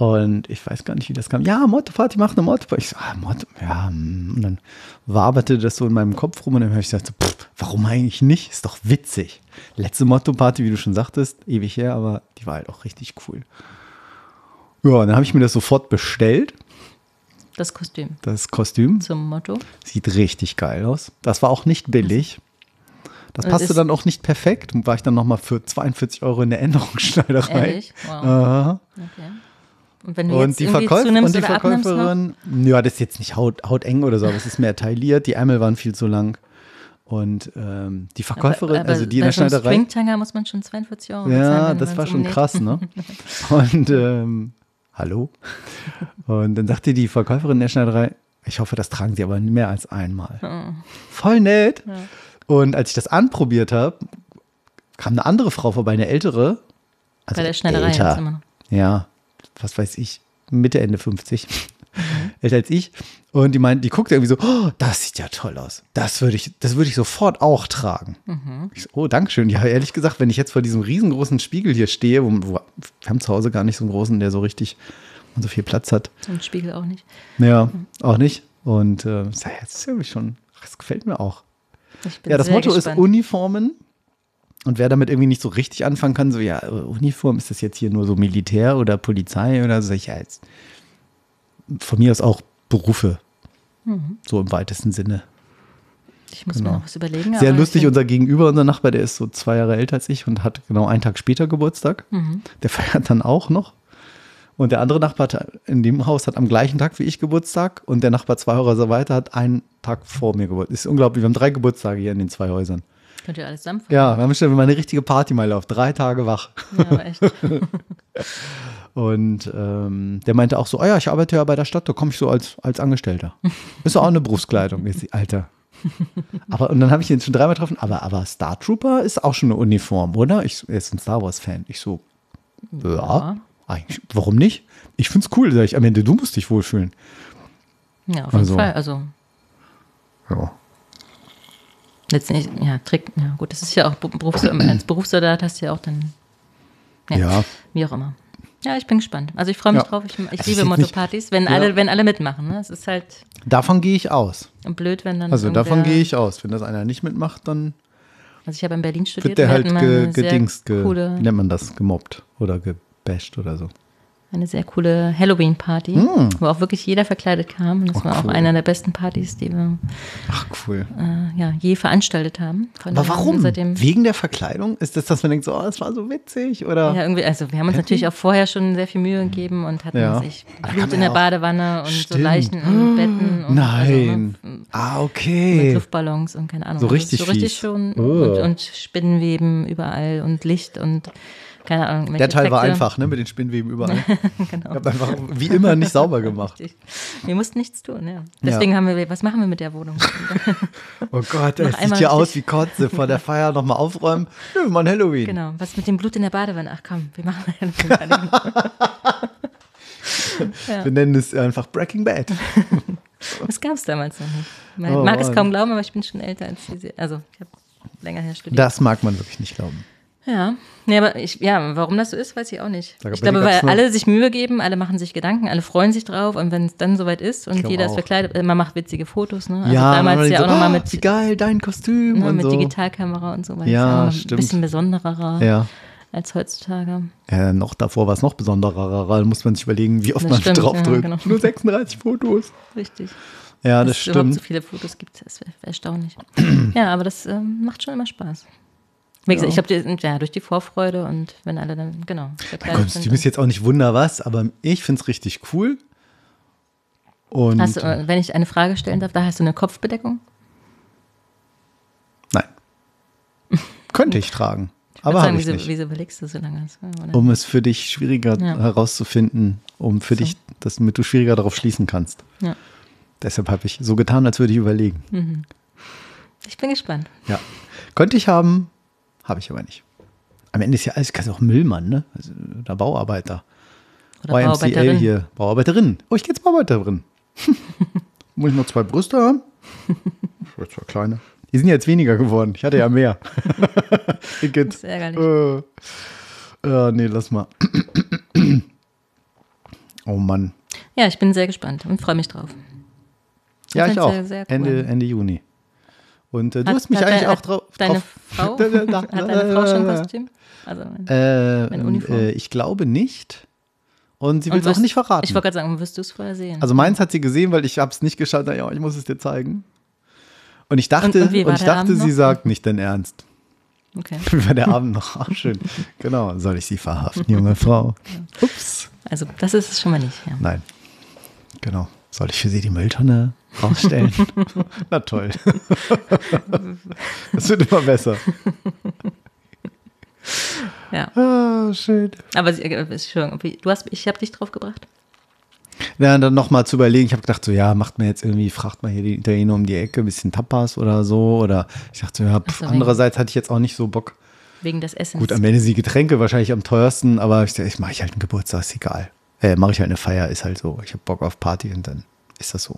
Und ich weiß gar nicht, wie das kam. Ja, Motto-Party, mach eine Motto-Party. Ich so, ah, Motto, ja, hm. Und dann waberte das so in meinem Kopf rum und dann habe ich gesagt, so, pff, warum eigentlich nicht? Ist doch witzig. Letzte Motto-Party, wie du schon sagtest, ewig her, aber die war halt auch richtig cool. Ja, dann habe ich mir das sofort bestellt, Das Kostüm das Kostüm. zum Motto. Sieht richtig geil aus. Das war auch nicht billig. Das Das passte dann auch nicht perfekt. Und war ich dann nochmal für 42 Euro in der Änderungsschneiderei. Ehrlich? Wow. Aha. Okay. Und wenn du Und jetzt die, Verkäuf und die noch? Verkäuferin, ja, das ist jetzt nicht haut, hauteng oder so, aber es ist mehr tailliert. Die Ärmel waren viel zu lang. Und ähm, die Verkäuferin, Aber- aber also die in der Schneiderei. Stringtanger muss man schon 42 Euro bezahlen. Ja, das war schon umnäht. krass, ne? Und ähm, hallo? Und dann sagte die Verkäuferin der Schneiderei, ich hoffe, das tragen sie aber mehr als einmal. Voll nett. Und als ich das anprobiert habe, kam eine andere Frau vorbei, eine ältere. Also Bei der Schneiderei älter. jetzt immer noch. Ja, was weiß ich, Mitte, Ende 50. Mhm. Älter als ich. Und die meint, die guckte irgendwie so, oh, das sieht ja toll aus. Das würde ich, das würde ich sofort auch tragen. Mhm. Ich so, oh, Dankeschön. Ja, ehrlich gesagt, wenn ich jetzt vor diesem riesengroßen Spiegel hier stehe, wo, wo wir haben zu Hause gar nicht so einen großen, der so richtig und so viel Platz hat. Und Spiegel auch nicht. Ja, auch nicht. Und äh, ja, das ist irgendwie schon, das gefällt mir auch. Ja, das Motto gespannt. ist Uniformen. Und wer damit irgendwie nicht so richtig anfangen kann, so, ja, Uniform, ist das jetzt hier nur so Militär oder Polizei oder jetzt von mir aus auch Berufe. Mhm. So im weitesten Sinne. Ich muss genau. mir noch was überlegen. Sehr lustig, unser Gegenüber, unser Nachbar, der ist so zwei Jahre älter als ich und hat genau einen Tag später Geburtstag. Mhm. Der feiert dann auch noch. Und der andere Nachbar in dem Haus hat am gleichen Tag wie ich Geburtstag und der Nachbar zwei Häuser weiter hat einen Tag vor mir Geburtstag. Ist unglaublich. Wir haben drei Geburtstage hier in den zwei Häusern. Könnt ihr alles zusammenfassen? Ja, wir haben schon mal eine richtige Party mal auf. Drei Tage wach. Ja, aber echt. Und ähm, der meinte auch so, oh ja, ich arbeite ja bei der Stadt, da komme ich so als, als Angestellter. Ist auch eine Berufskleidung. Alter. Aber, und dann habe ich ihn schon dreimal getroffen, aber, aber Star Trooper ist auch schon eine Uniform, oder? Ich, er ist ein Star Wars-Fan. Ich so, ja, Ja. eigentlich, warum nicht? Ich finde es cool, sag ich, am Ende, du musst dich wohlfühlen. Ja, auf jeden Also- Fall. Also Ja. Letztendlich, ja, Trick, ja gut, das ist ja auch Berufs als Berufssoldat hast du ja auch dann, ja, Ja. wie auch immer. Ja, ich bin gespannt. Also ich freue mich Ja. drauf. Ich, ich liebe Motto-Partys, wenn Ja. alle, wenn alle mitmachen. Ne? Es ist halt Davon gehe ich aus. blöd, wenn dann. Also davon gehe ich aus. Wenn das einer nicht mitmacht, dann Also ich habe in Berlin studiert. wird der halt ge, gedingst, ge, wie nennt man das, gemobbt oder gebasht oder so. Eine sehr coole Halloween-Party, wo auch wirklich jeder verkleidet kam. Und das. Oh, war auch cool. einer der besten Partys, die wir Ach, cool. äh, ja, je veranstaltet haben. Von Aber warum? Wegen der Verkleidung? Ist das, dass man denkt, so, oh, das war so witzig? Oder? ja, irgendwie, also wir haben uns natürlich auch vorher schon sehr viel Mühe gegeben und hatten Ja. sich Blut in der auch- Badewanne und so Stimmt. Leichen in Betten. Und Nein. Also, ne, ah, mit okay. Luftballons und keine Ahnung. So Also richtig So richtig fies. schon. Oh. Und, und Spinnenweben überall und Licht und keine Ahnung. Der Teil war Effekte. einfach, ne, mit den Spinnweben überall. genau. Ich habe einfach wie immer nicht sauber gemacht. Richtig. Wir mussten nichts tun, ja. Deswegen haben wir, was machen wir mit der Wohnung? Oh Gott, es sieht hier aus wie Kotze. Vor der Feier nochmal aufräumen. Nö, mal ein Halloween. genau. Was mit dem Blut in der Badewanne? Ach komm, wir machen ja. Wir nennen es einfach Breaking Bad. Das gab es damals noch nicht. Man Oh, mag es Mann. kaum glauben, aber ich bin schon älter als diese. Also, ich habe länger her studiert. Das mag man wirklich nicht glauben. Ja, nee, aber ich, ja, warum das so ist, weiß ich auch nicht. Sag, ich glaube, weil alle sich Mühe geben, alle machen sich Gedanken, alle freuen sich drauf und wenn es dann soweit ist und jeder ist verkleidet, äh, man macht witzige Fotos, ne? Also ja, damals ja so, auch nochmal "Ah, mit, Wie geil, dein Kostüm ne, und mit so. Digitalkamera und so weiter. Ja, Ein stimmt. bisschen besonderer Ja. als heutzutage. Äh, noch davor war es noch besonderer. Da muss man sich überlegen, wie oft Das man stimmt, draufdrückt. ja, genau. Nur 36 Fotos. Richtig. Ja, das Dass es überhaupt stimmt. so viele Fotos gibt, wäre erstaunlich. ja, aber das ähm, macht schon immer Spaß. Wie gesagt, ich habe ja, durch die Vorfreude und wenn alle dann, genau. Mein Kostüm ist jetzt auch nicht wunder was, aber ich finde es richtig cool. Und Hast du, äh, wenn ich eine Frage stellen darf, da hast du eine Kopfbedeckung? nein. Könnte ich tragen. Ich Aber sagen, ich wieso, nicht. wieso überlegst du so lange? Oder? Um es für dich schwieriger Ja. herauszufinden, um für So. dich, damit du schwieriger darauf schließen kannst. Ja. Deshalb habe ich so getan, als würde ich überlegen. Ich bin gespannt. Ja. Könnte ich haben, habe ich aber nicht. Am Ende ist ja alles, kannst auch Müllmann, ne? Also, oder Bauarbeiter. Oder YMCA Bauarbeiterin. hier. Bauarbeiterin. Oh, ich gehe jetzt Bauarbeiterin. Muss ich noch zwei Brüste haben? Ich will zwei kleine. Die sind ja jetzt weniger geworden. Ich hatte ja mehr. Das ist ärgerlich. Äh, äh, nee, lass mal. oh Mann. Ja, ich bin sehr gespannt und freue mich drauf. Ja, ich auch. cool. Ende, Ende Juni. Und äh, du Hat- hast mich eigentlich deine- auch drauf. Deine Frau? Hat deine Frau schon ein äh, Kostüm? Also, Äh, Eine Uniform? äh, ich glaube nicht. Und sie will es auch nicht verraten. Ich wollte gerade sagen, wirst du es vorher sehen? also meins hat sie gesehen, weil ich habe es nicht geschafft. Na Ja, ich muss es dir zeigen. Und ich dachte, Und- und, und ich dachte, sie noch? sagt nicht dein Ernst. okay. Wie war der Abend noch? Ach, schön. Genau. Soll ich sie verhaften, junge Frau? Ups. Also, das ist es schon mal nicht. Ja. Nein. Genau. Soll ich für sie die Mülltonne rausstellen? Na toll. Das wird immer besser. ja. Ah, schön. Aber äh, wie- du hast, ich habe dich drauf gebracht. Ja, dann nochmal zu überlegen. Ich habe gedacht, so, ja, macht man jetzt irgendwie, fragt man hier die Italiener um die Ecke, ein bisschen Tapas oder so. Oder ich dachte, so, ja, pff, so, andererseits hatte ich jetzt auch nicht so Bock. Wegen des Essens. Gut, am Ende sind die Getränke wahrscheinlich am teuersten, aber ich, ich mache ich halt einen Geburtstag, ist egal. Äh, mache ich halt eine Feier, ist halt so. Ich habe Bock auf Party und dann ist das so.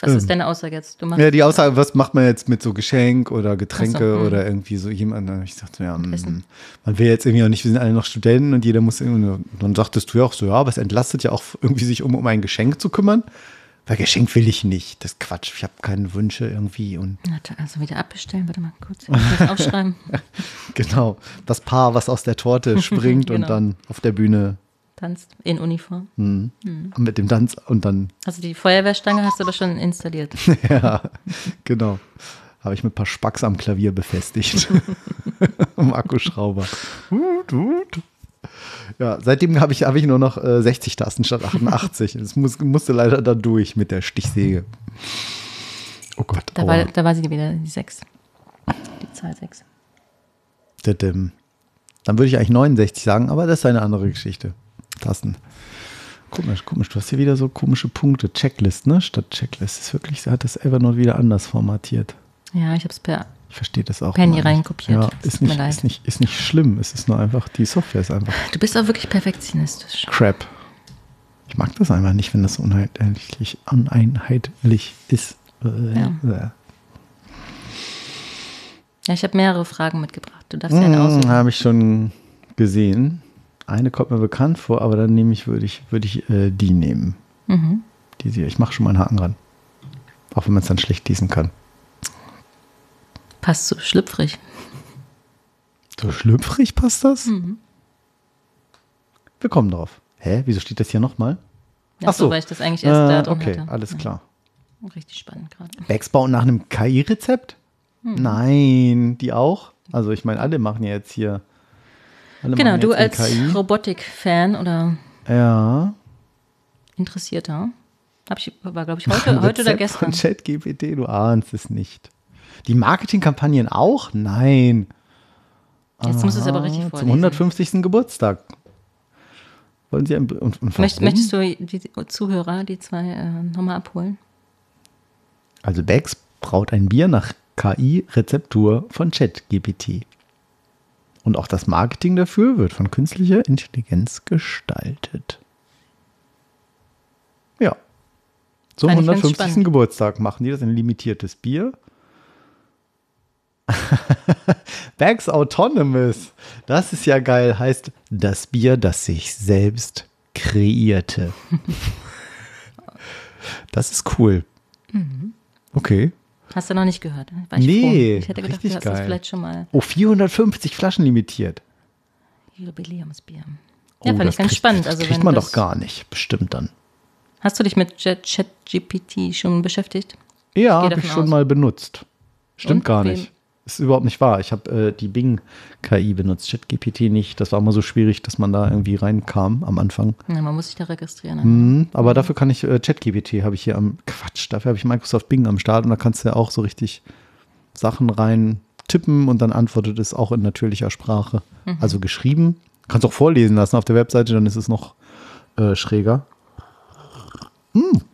Was ist deine Aussage jetzt? Ja, die Aussage, was macht man jetzt mit so Geschenk oder Getränke so, hm. oder irgendwie so jemand? Ich dachte, ja, Essen. man will jetzt irgendwie auch nicht, wir sind alle noch Studenten und jeder muss irgendwie, dann sagtest du ja auch so, ja, aber es entlastet ja auch irgendwie sich um, um ein Geschenk zu kümmern. Weil Geschenk will ich nicht. Das ist Quatsch. Ich habe keine Wünsche irgendwie und Also wieder abbestellen, warte mal kurz. Ich aufschreiben. genau. Das Paar, was aus der Torte springt und Genau. dann auf der Bühne Tanzt in Uniform. hm, mit dem Tanz und dann, Also die Feuerwehrstange hast du aber schon installiert. ja, genau. Habe ich mit ein paar Spacks am Klavier befestigt. Am Akkuschrauber. Hut, hut. Ja, seitdem habe ich, hab ich nur noch äh, 60 Tasten statt 88. Das muss, musste leider da durch mit der Stichsäge. Oh Gott. Da aua. war, da war sie wieder, die 6. Die Zahl 6. Didim. Dann würde ich eigentlich 69 sagen, aber das ist eine andere Geschichte. Tasten. Komisch, komisch. Du hast hier wieder so komische Punkte. Checklist, ne? Statt Checklist. Ist wirklich, hat das Evernote wieder anders formatiert. Ja, ich habe es per. Ich verstehe das auch. Penny reinkopiert. Ja, ist nicht, ist, nicht, ist nicht schlimm. Es ist nur einfach, die Software ist einfach Du bist auch wirklich perfektionistisch. crap. Ich mag das einfach nicht, wenn das uneinheitlich, uneinheitlich ist. Ja. Ja, ich habe mehrere Fragen mitgebracht. Du darfst ja eine Hm, aussuchen. Habe ich schon gesehen. Eine kommt mir bekannt vor, aber dann nehme ich, würde ich, würde ich äh, die nehmen. Mhm. Die, die, ich mache schon mal einen Haken ran. Auch wenn man es dann schlecht lesen kann. Passt so schlüpfrig. So schlüpfrig passt das? Mhm. Wir kommen drauf. Hä, wieso steht das hier nochmal? Ja, Ach so. weil ich das eigentlich erst da Äh, drin okay, hatte. alles klar. Ja, richtig spannend gerade. Backsbauen nach einem KI-Rezept? Hm. Nein, die auch? Also ich meine, alle machen ja jetzt hier. Alle Genau, du als. Robotik-Fan oder Ja. Interessierter. Hab ich, war, glaube ich, heute, heute oder gestern. Von ChatGPT, du ahnst es nicht. Die Marketingkampagnen auch? Nein. Jetzt muss es aber Ah, richtig Zum vorlesen. 150. Geburtstag. Wollen Sie ein, und, und Möcht, möchtest du die Zuhörer, die zwei, äh, nochmal abholen? Also Becks braut ein Bier nach KI-Rezeptur von ChatGPT. Und auch das Marketing dafür wird von künstlicher Intelligenz gestaltet. Ja. Zum Fand ich ganz 150. spannend. Geburtstag machen die das ein limitiertes Bier. Bags Autonomous. Das ist ja geil. Heißt das Bier, das sich selbst kreierte. das ist cool. Mhm. Okay. Hast du noch nicht gehört? War ich Nee, froh. Ich hätte gedacht, du hast das geil. vielleicht schon mal. Oh, 450 Flaschen limitiert. Jubiläumsbier. Oh, Ja, fand das ich ganz kriegt, spannend. Das Also, kriegt man das, doch gar nicht. Bestimmt dann. Hast du dich mit Chat- ChatGPT schon beschäftigt? Ja, habe ich schon aus. mal benutzt. Stimmt Und gar nicht. Ist überhaupt nicht wahr. Ich habe äh, die Bing-KI benutzt, ChatGPT nicht. Das war immer so schwierig, dass man da irgendwie reinkam am Anfang. Ja, man muss sich da registrieren. Mhm, aber dafür kann ich äh, ChatGPT habe ich hier am Quatsch. Dafür habe ich Microsoft Bing am Start und da kannst du ja auch so richtig Sachen rein tippen und dann antwortet es auch in natürlicher Sprache. Mhm. Also geschrieben. Kannst auch vorlesen lassen auf der Webseite, dann ist es noch äh, schräger.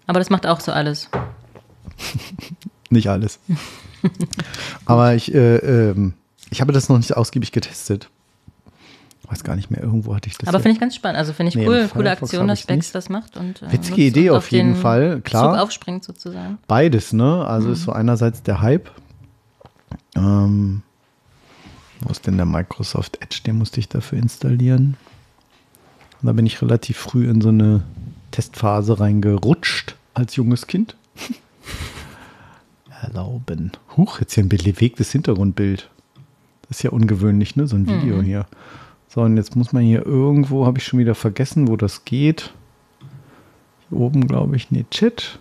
Aber das macht auch so alles. Nicht alles. Aber ich, äh, ähm, ich habe das noch nicht ausgiebig getestet. Weiß gar nicht mehr, irgendwo hatte ich das. Aber finde ich ganz spannend. Also finde ich Nee, cool, coole Aktion, dass nicht. das macht. Und, äh, Witzige Idee und auf jeden den Fall, klar. Zug aufspringt sozusagen. Beides, ne? Also Mhm. ist so einerseits der Hype. Ähm, wo ist denn der Microsoft Edge? Den musste ich dafür installieren. Und da bin ich relativ früh in so eine Testphase reingerutscht als junges Kind. Erlauben. Huch, jetzt hier ein bewegtes Hintergrundbild. Das ist ja ungewöhnlich, ne? So ein Video Mhm. hier. So, und jetzt muss man hier irgendwo, habe ich schon wieder vergessen, wo das geht. Hier oben, glaube ich, nee, Chat.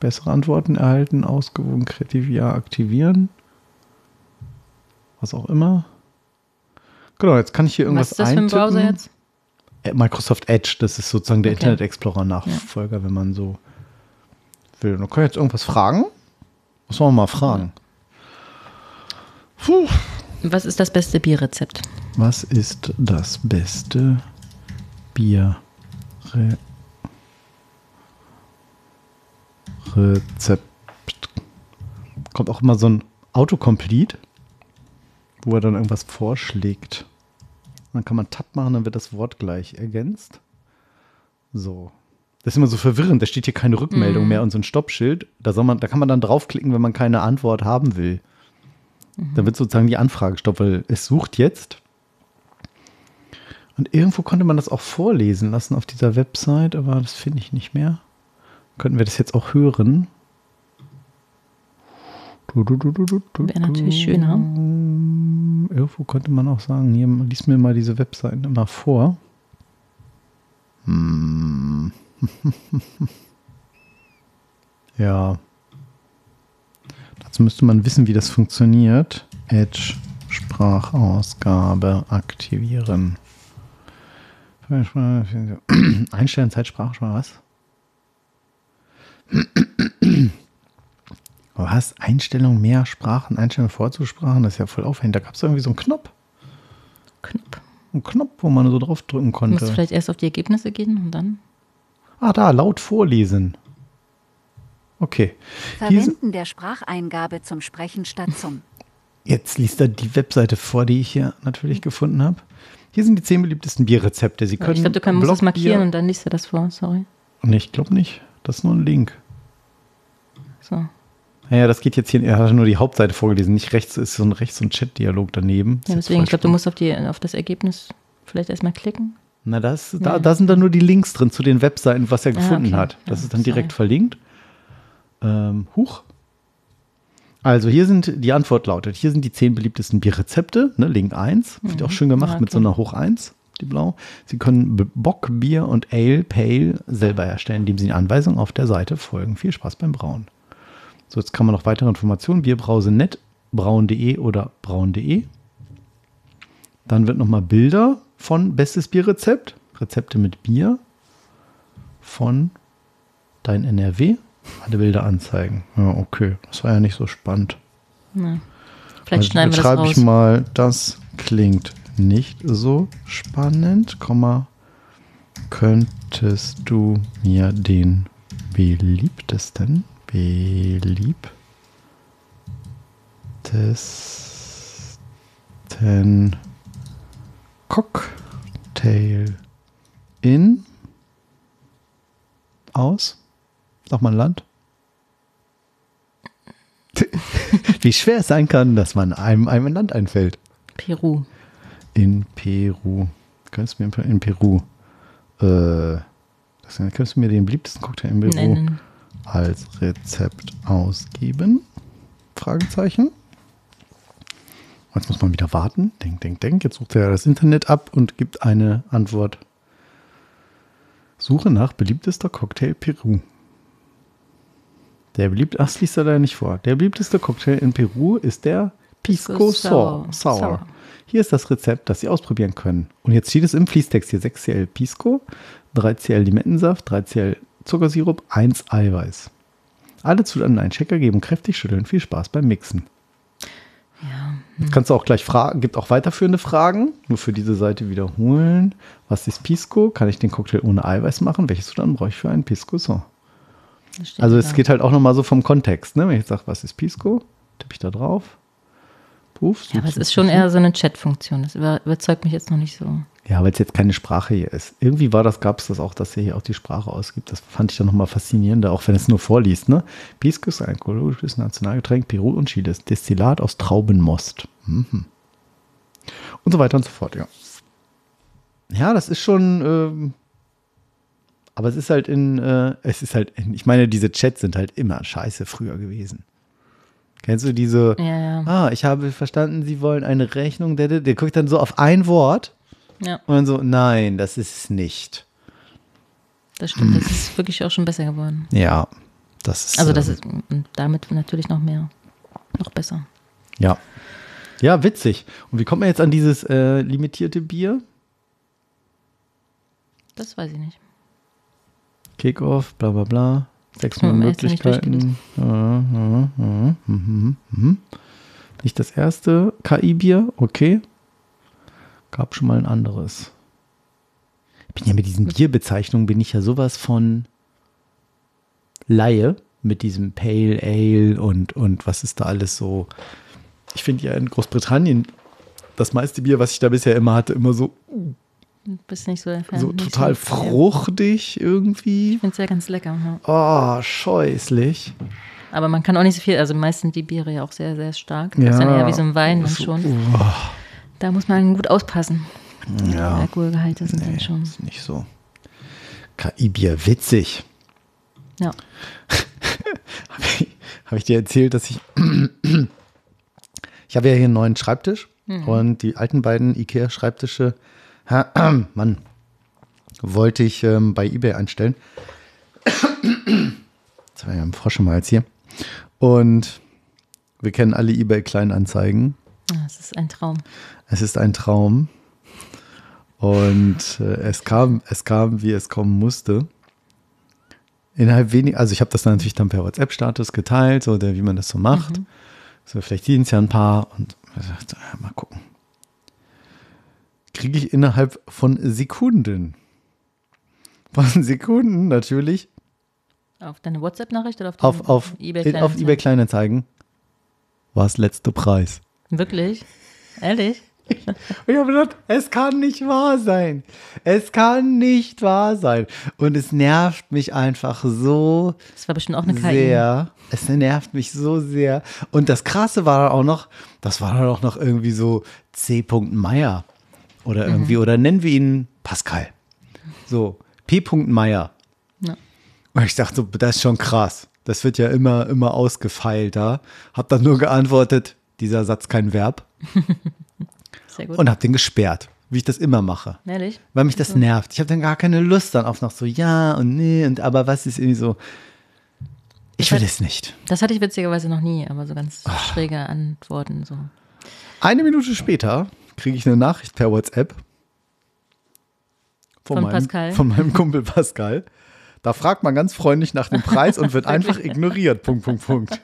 Bessere Antworten erhalten, ausgewogen, kreativ, ja, aktivieren. Was auch immer. Genau, jetzt kann ich hier irgendwas Was ist das für ein Browser eintippen. jetzt? Äh, Microsoft Edge, das ist sozusagen der Okay. Internet Explorer Nachfolger, wenn man so will. Und dann kann ich jetzt irgendwas fragen. Wollen wir mal fragen? Puh. Was ist das beste Bierrezept? Was ist das beste Bier Re Rezept? Kommt auch immer so ein Autocomplete, wo er dann irgendwas vorschlägt. Dann kann man Tab machen, dann wird das Wort gleich ergänzt. So. Das ist immer so verwirrend. Da steht hier keine Rückmeldung mehr und so ein Stoppschild. Da, soll man, da kann man dann draufklicken, wenn man keine Antwort haben will. Dann wird sozusagen die Anfrage gestoppt, weil es sucht jetzt. Und irgendwo konnte man das auch vorlesen lassen auf dieser Website, aber das finde ich nicht mehr. Könnten wir das jetzt auch hören? Wäre natürlich schöner. Irgendwo konnte man auch sagen, hier, lies mir mal diese Webseiten immer vor. Hm. ja. Dazu müsste man wissen, wie das funktioniert. Edge Sprachausgabe aktivieren. Einstellen Zeitsprache, was? Was? Einstellung mehr Sprachen, Einstellung Vorzusprachen, das ist ja voll aufwendig. Da gab es irgendwie so einen Knopf. Knopf. Einen Knopf, wo man so drauf drücken konnte. vielleicht erst auf die Ergebnisse gehen und dann. Ah, da, laut vorlesen. Okay. Hier sind, Verwenden der Spracheingabe zum Sprechen statt zum. jetzt liest er die Webseite vor, die ich hier natürlich gefunden habe. Hier sind die zehn beliebtesten Bierrezepte. Sie können ich glaube, du kann, musst das markieren und dann liest du das vor. Sorry. Nee, ich glaube nicht. Das ist nur ein Link. So. Naja, das geht jetzt hier, er hat nur die Hauptseite vorgelesen. Nicht rechts ist so ein rechts ein Chat-Dialog daneben. Ja, deswegen, ich glaube, du musst auf, die, auf das Ergebnis vielleicht erstmal klicken. Na, das, da, da sind dann nur die Links drin zu den Webseiten, was er Ah, gefunden okay. hat. Das Ja, ist dann direkt sorry. verlinkt. Ähm, huch. Also hier sind, die Antwort lautet, hier sind die zehn beliebtesten Bierrezepte, ne, Link 1. Wird auch schön gemacht Ja, mit so okay. einer Hoch 1, die blau. Sie können Bock, Bier und Ale, Pale selber herstellen, indem Sie den Anweisungen auf der Seite folgen. Viel Spaß beim Brauen. So, jetzt kann man noch weitere Informationen. Bierbrause.net, braun.de oder braun.de. Dann wird nochmal Bilder von Bestes Bierrezept, Rezepte mit Bier von dein NRW. Alle Bilder anzeigen. Ja, okay. Das war ja nicht so spannend. Na. Vielleicht Also, schneiden wir das schreibe raus. ich mal, das klingt nicht so spannend, Komma, könntest du mir den beliebtesten, beliebtesten Cocktail in aus? Sag mal ein Land. Wie schwer es sein kann, dass man einem, einem ein Land einfällt. Peru. In Peru. Könntest du mir in Peru. Äh, das, könntest du mir den beliebtesten Cocktail in Peru Nennen. als Rezept ausgeben? Fragezeichen. Jetzt muss man wieder warten. Denk, denk, denk. Jetzt sucht er das Internet ab und gibt eine Antwort. Suche nach beliebtester Cocktail Peru. Der beliebt, ach, liest er da nicht vor. Der beliebteste Cocktail in Peru ist der Pisco Sour. Sour. Hier ist das Rezept, das Sie ausprobieren können. Und jetzt steht es im Fließtext hier 6cl Pisco, 3cl Limettensaft, 3cl Zuckersirup, 1 Eiweiß. Alle Zutaten in einen Checker geben, kräftig schütteln. Viel Spaß beim Mixen. Jetzt kannst du auch gleich fragen, gibt auch weiterführende Fragen, nur für diese Seite wiederholen. Was ist Pisco? Kann ich den Cocktail ohne Eiweiß machen? Welche Zutaten brauche ich für einen Pisco steht Also da. es geht halt auch nochmal so vom Kontext, ne? Wenn ich jetzt sage, was ist Pisco, tippe ich da drauf. Puff, Ja, aber es ist schon eher so eine Chat-Funktion. Das über- überzeugt mich jetzt noch nicht so. Ja, weil es jetzt keine Sprache hier ist. Irgendwie war das, gab es das auch, dass er hier auch die Sprache ausgibt. Das fand ich dann nochmal faszinierender, auch wenn es nur vorliest. Ne? Pisco ist ein alkoholisches Nationalgetränk Peru und Chiles. Destillat aus Traubenmost. Mhm. Und so weiter und so fort, ja. Ja, das ist schon. Ähm, aber es ist halt in. Äh, es ist halt. In, ich meine, diese Chats sind halt immer scheiße früher gewesen. Kennst du diese. Ja, ja. Ah, ich habe verstanden, Sie wollen eine Rechnung. Der, der, guckt dann so auf ein Wort. Ja, Und dann so, nein, das ist es nicht. das stimmt. Das ist wirklich auch schon besser geworden. Ja, das ist. Also das ähm, ist damit natürlich noch mehr. Noch besser. Ja. Ja, witzig. Und wie kommt man jetzt an dieses äh, limitierte Bier? Das weiß ich nicht. Kickoff, bla bla bla. Sechsmal Hm, Möglichkeiten. Ja, ja, ja, mhm, mhm, mhm. Nicht das erste KI-Bier, okay. Gab schon mal ein anderes. Ich bin ja mit diesen Bierbezeichnungen bin ich ja sowas von Laie mit diesem Pale Ale und, und was ist da alles so. Ich finde ja in Großbritannien das meiste Bier, was ich da bisher immer hatte, immer so, Du bist nicht so der Fan. so total so- fruchtig irgendwie. Ich finde es ja ganz lecker. Ja. Oh, scheußlich. Aber man kann auch nicht so viel. Also meist sind die Biere ja auch sehr, sehr stark. Das Ja. ist dann eher wie so ein Wein dann schon. oh, Da muss man gut aufpassen. Die ja, Alkoholgehalte sind dann nee, schon. ist nicht so. KI-Bier, witzig. Ja. Habe ich, hab ich dir erzählt, dass ich. ich habe ja hier einen neuen Schreibtisch und die alten beiden IKEA-Schreibtische, Mann, wollte ich ähm, bei eBay einstellen. Das war ja im Frosch mal als hier. Und wir kennen alle eBay Kleinanzeigen. Ja, Es ist ein Traum. Es ist ein Traum. Und äh, es kam, es kam, wie es kommen musste. Innerhalb wenig, also ich habe das dann natürlich dann per WhatsApp-Status geteilt, so der, wie man das so macht. So, vielleicht sehen es ja ein paar und ich dachte, ja, mal gucken. Kriege ich innerhalb von Sekunden. Von Sekunden natürlich Auf deine WhatsApp-Nachricht oder auf, auf, auf, eBay auf eBay Kleinanzeigen war es letzter Preis. Wirklich? Ehrlich? Und ich habe gedacht, es kann nicht wahr sein. Es kann nicht wahr sein. Und es nervt mich einfach so Das war bestimmt auch eine KI. sehr. Es nervt mich so sehr. Und das Krasse war dann auch noch, das war dann auch noch irgendwie so C. Meier. Oder irgendwie, oder nennen wir ihn Pascal. So, P. Meier. Ja. Und ich dachte so, das ist schon krass. Das wird ja immer, immer ausgefeilter. Hab dann nur geantwortet, dieser Satz kein Verb Sehr gut. und habe den gesperrt. wie ich das immer mache. Ehrlich? Weil mich das nervt. Ich habe dann gar keine Lust dann auf noch so ja und nee und aber was ist irgendwie so. Ich will es nicht. Das hatte ich witzigerweise noch nie, aber so ganz schräge Antworten. So. Eine Minute später kriege ich eine Nachricht per WhatsApp Von meinem, Pascal? von meinem Kumpel Pascal. Da fragt man ganz freundlich nach dem Preis und wird einfach ignoriert. Punkt, Punkt, Punkt.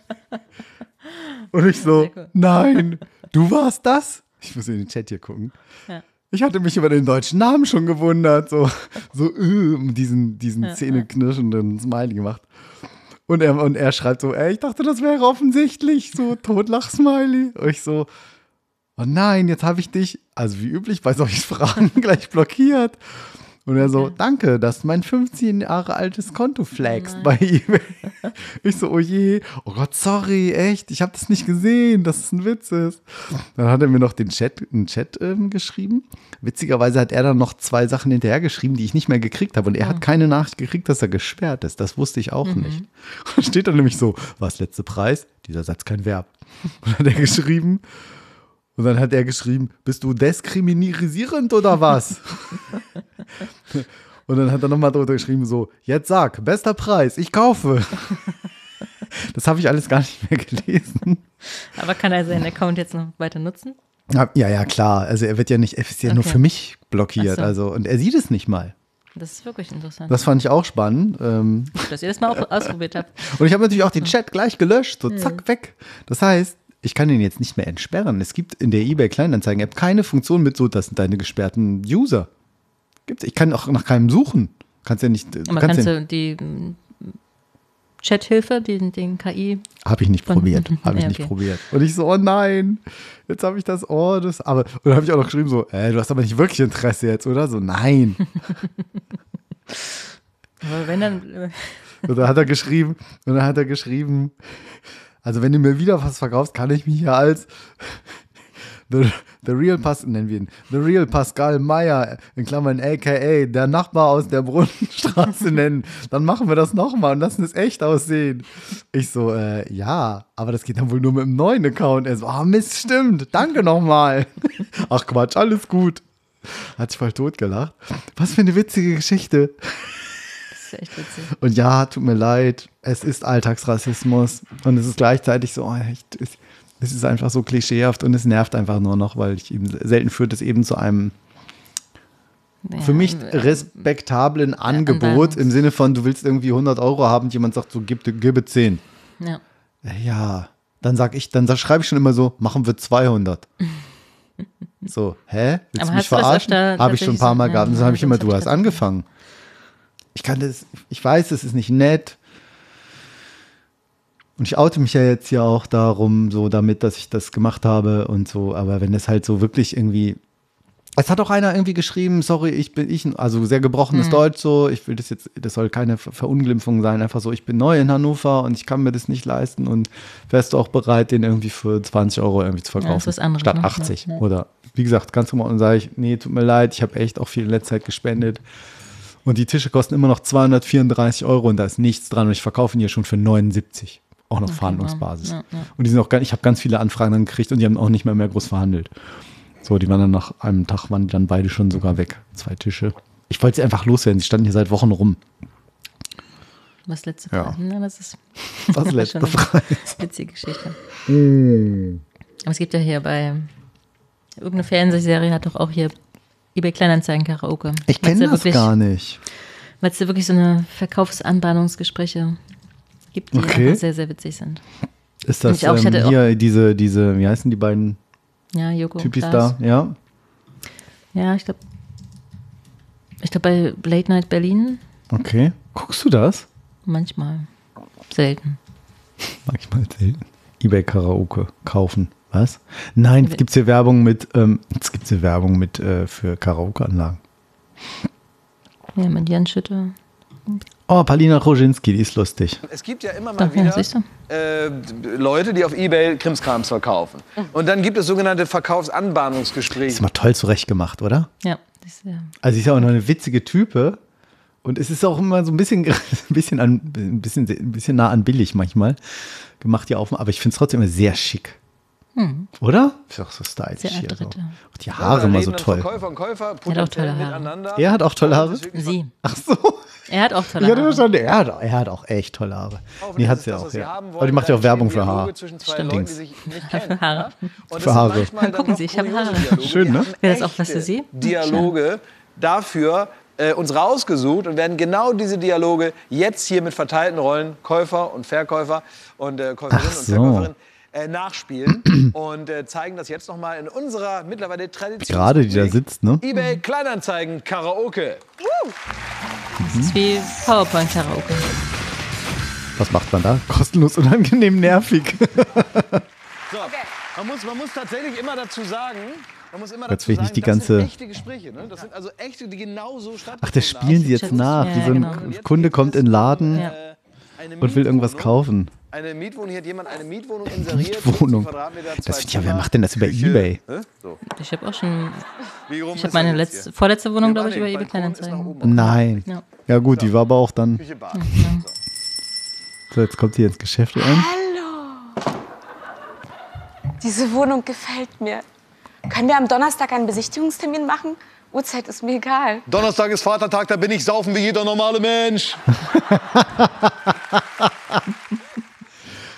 Und ich so, nein, du warst das? Ich muss in den Chat hier gucken. Ja. Ich hatte mich über den deutschen Namen schon gewundert, so, so äh, diesen, diesen Ja, zähneknirschenden Smiley gemacht. Und er, und er schreibt so, ey, ich dachte, das wäre offensichtlich, so Totlach-Smiley. Und ich so, oh nein, jetzt habe ich dich, also wie üblich bei solchen Fragen, gleich blockiert. Und er so, danke, dass mein 15 Jahre altes Konto Nein. bei eBay. Ich so, oh je, oh Gott, sorry, echt, ich habe das nicht gesehen, dass es ein Witz ist. Dann hat er mir noch den Chat, einen Chat ähm, geschrieben. Witzigerweise hat er dann noch zwei Sachen hinterher geschrieben, die ich nicht mehr gekriegt habe. Und er hat keine Nachricht gekriegt, dass er gesperrt ist. Das wusste ich auch nicht. Und dann steht da nämlich so, was letzte Preis? Dieser Satz kein Verb. Und dann hat er geschrieben, und dann hat er geschrieben, bist du diskriminierisierend oder was? Und dann hat er nochmal drunter geschrieben, so, jetzt sag, bester Preis, ich kaufe. Das habe ich alles gar nicht mehr gelesen. Aber kann er seinen Account jetzt noch weiter nutzen? Ja, ja, klar. Also er wird ja nicht, er ist ja nur Okay. für mich blockiert. So. Also, und er sieht es nicht mal. Das ist wirklich interessant, Das fand ich auch spannend. Ähm, dass ihr das mal ausprobiert habt. Und ich habe natürlich auch den Chat gleich gelöscht, so zack, weg. Das heißt, ich kann den jetzt nicht mehr entsperren. Es gibt in der eBay Kleinanzeigen-App keine Funktion mit so, das sind deine gesperrten User. Gibt's. Ich kann auch nach keinem suchen. Kannst ja nicht. äh, Aber kannst kannst ja, du die mm, Chathilfe, den, den KI, Habe ich nicht Von- probiert. Habe ich Ja, nicht okay. probiert. Und ich so, oh nein, jetzt habe ich das, oh, das, aber, und dann habe ich auch noch geschrieben, so, äh, du hast aber nicht wirklich Interesse jetzt, oder? So, nein. aber wenn dann, Und dann hat er geschrieben, und dann hat er geschrieben, also wenn du mir wieder was verkaufst, kann ich mich ja als The, the Real Pas nennen wir ihn. The Real Pascal Meyer, in Klammern AKA, der Nachbar aus der Brunnenstraße nennen. Dann machen wir das nochmal und lassen es echt aussehen. Ich so, äh, ja, aber das geht dann wohl nur mit einem neuen Account. Er so, ah, Mist, stimmt. Danke nochmal. Ach Quatsch, alles gut. Hat sich voll totgelacht. Was für eine witzige Geschichte. Das ist echt witzig. Und ja, tut mir leid, es ist Alltagsrassismus und es ist gleichzeitig so, oh, echt, es, ist einfach so klischeehaft und es nervt einfach nur noch, weil ich eben selten führt es eben zu einem Ja, für mich äh, respektablen Angebot Anwendungs- im Sinne von, du willst irgendwie 100 Euro haben und jemand sagt so, gib, gib 10. Ja. Ja, dann sag ich, dann schreibe ich schon immer so, machen wir 200. So, hä? Willst Aber du mich verarschen? Habe ich schon ein paar? Mal gehabt. Und dann habe ich immer, du hast angefangen. Ich kann das, ich weiß, es ist nicht nett. Und ich oute mich ja jetzt hier auch darum, so damit, dass ich das gemacht habe und so. Aber wenn das halt so wirklich irgendwie. Es hat auch einer irgendwie geschrieben, sorry, ich bin ich, also sehr gebrochenes Hm. Deutsch so, ich will das jetzt, das soll keine Ver- Verunglimpfung sein, einfach so, ich bin neu in Hannover und ich kann mir das nicht leisten und wärst du auch bereit, den irgendwie für 20 Euro irgendwie zu Ja, verkaufen, ist was anderes, statt ne? 80 Ja, ja. oder wie gesagt, ganz normal und sage ich, nee, tut mir leid, ich habe echt auch viel in letzter Zeit gespendet und die Tische kosten immer noch 234 Euro und da ist nichts dran und ich verkaufe ihn hier schon für 79, auch noch Verhandlungsbasis. Ja, ja. Und die sind auch gar, ich habe ganz viele Anfragen dann gekriegt und die haben auch nicht mehr mehr groß verhandelt. So, die waren dann nach einem Tag, waren die dann beide schon sogar weg. Zwei Tische. Ich wollte sie einfach loswerden. Sie standen hier seit Wochen rum. Was letzte Ja. Frage? Na, das ist Was letzte Schon. Frage. witzige Geschichte. Aber es gibt ja hier bei irgendeine Fernsehserie hat doch auch hier eBay Kleinanzeigen Karaoke. Ich kenne da das wirklich- gar nicht. Weil es da wirklich so eine Verkaufsanbahnungsgespräche gibt, die Okay. einfach sehr, sehr witzig sind. Ist das Ich auch, ich ähm, hier diese, diese, wie heißen die beiden Ja, Joko. Typis da? Ja. Ja, ich glaube, ich glaube bei Late Night Berlin Okay. Guckst du das? manchmal. Selten. Manchmal selten. Ebay Karaoke kaufen. Was? Nein, es gibt hier Werbung mit, ähm, es gibt hier Werbung mit äh, für Karaoke-Anlagen. Ja, mit Jan Schütte. Oh, Palina Roginski, die ist lustig. Es gibt ja immer mal ja, wieder äh, Leute, die auf Ebay Krimskrams verkaufen. Und dann gibt es sogenannte Ist Verkaufsanbahnungsgespräche. mal toll zurechtgemacht, oder? Ja, das ist, ja. Also sie ist ja auch noch eine witzige Type. Und es ist auch immer so ein bisschen, ein bisschen, an, ein bisschen, ein bisschen nah an billig manchmal gemacht, die Aufnahmen. Aber ich finde es trotzdem immer sehr schick. Oder? Ist doch so stylisch Sehr hier. So. Auch die Haare immer so toll. Verkäufer und Käufer auch tolle Haare. Er hat auch tolle Haare? Sie. Ach so. Er hat auch tolle Ich hatte Haare. er hat, er hat auch echt tolle Haare. Nee, das hat sie das, auch, ja. Aber die macht ja auch Werbung für Haare. Stimmt. Leuten, die sich nicht kennen. Für Haare. ja? Und das Für Haare. sind manchmal dann Gucken Sie, ich habe Haare. Dialoge. Schön, ne? Wäre das auch was für Sie? Dialoge dafür äh, uns rausgesucht und werden genau diese Dialoge jetzt hier mit verteilten Rollen, Käufer und Verkäufer und äh, Käuferinnen Ach und so. Äh, nachspielen und äh, zeigen das jetzt nochmal in unserer mittlerweile Tradition. Gerade die da sitzt, ne? eBay Kleinanzeigen Karaoke. Das ist wie PowerPoint-Karaoke. Was macht man da? Kostenlos, unangenehm, nervig. So, man, muss, man muss tatsächlich immer dazu sagen, man muss immer Jetzt dazu sagen, nicht die das ganze- sind echte Gespräche. Ne? Das sind also echte, die genauso stattfinden. Ach, das spielen sie jetzt nach. Ja, Wie so ein genau. Kunde kommt in den Laden Ja. und will irgendwas kaufen. Eine Mietwohnung, hier hat jemand eine Mietwohnung inseriert. Mietwohnung. 50 Quadratmeter, Das ja, wer macht denn das über Küche. Ebay? So. Ich habe auch schon, Wie rum ich habe meine letzte, vorletzte Wohnung, glaube ich, über eBay Kleinanzeigen. Nein. Ja. Ja gut, die war aber auch dann. Küche, Bad. So, jetzt kommt sie ins Geschäft rein. Diese Wohnung gefällt mir. Können wir am Donnerstag einen Besichtigungstermin machen? Uhrzeit ist mir egal. Donnerstag ist Vatertag, da bin ich saufen wie jeder normale Mensch.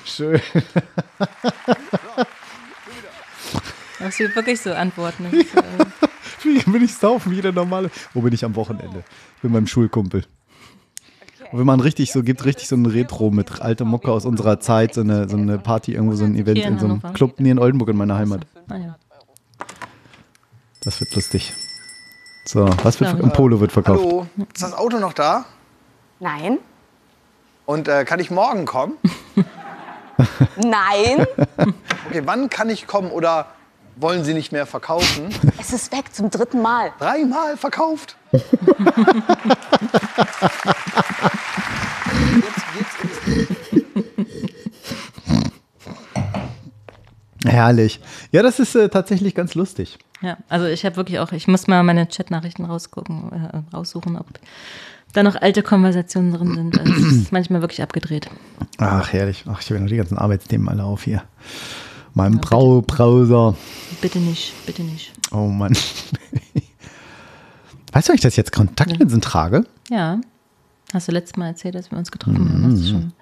Schön. Das wird wirklich so antworten. Wie bin ich saufen wie der normale? Wo bin ich am Wochenende? Ich bin beim Schulkumpel. Und wenn man richtig so gibt, richtig so ein Retro mit alter Mucke aus unserer Zeit, so eine, so eine Party, irgendwo so ein Event in in so einem. Club, nee, in Oldenburg in meiner Heimat. ah, ja. Das wird lustig. So, was wird im Polo wird verkauft? Hallo, ist das Auto noch da? Nein? Und äh, kann ich morgen kommen? Nein? Okay, wann kann ich kommen oder wollen Sie nicht mehr verkaufen? es ist weg zum dritten Mal. Dreimal verkauft. jetzt geht's ins Herrlich. Ja, das ist äh, tatsächlich ganz lustig. ja, also ich habe wirklich auch, ich muss mal meine Chatnachrichten rausgucken, äh, raussuchen, ob da noch alte Konversationen drin sind. Es ist manchmal wirklich abgedreht. Ach, herrlich. Ach, ich habe ja noch die ganzen Arbeitsthemen alle auf hier. Meinem Braubrowser. Bitte nicht, bitte nicht. Oh Mann. Weißt du, dass ich das jetzt Kontaktlinsen trage? Ja, hast du letztes Mal erzählt, als wir uns getroffen haben. Das ist schon,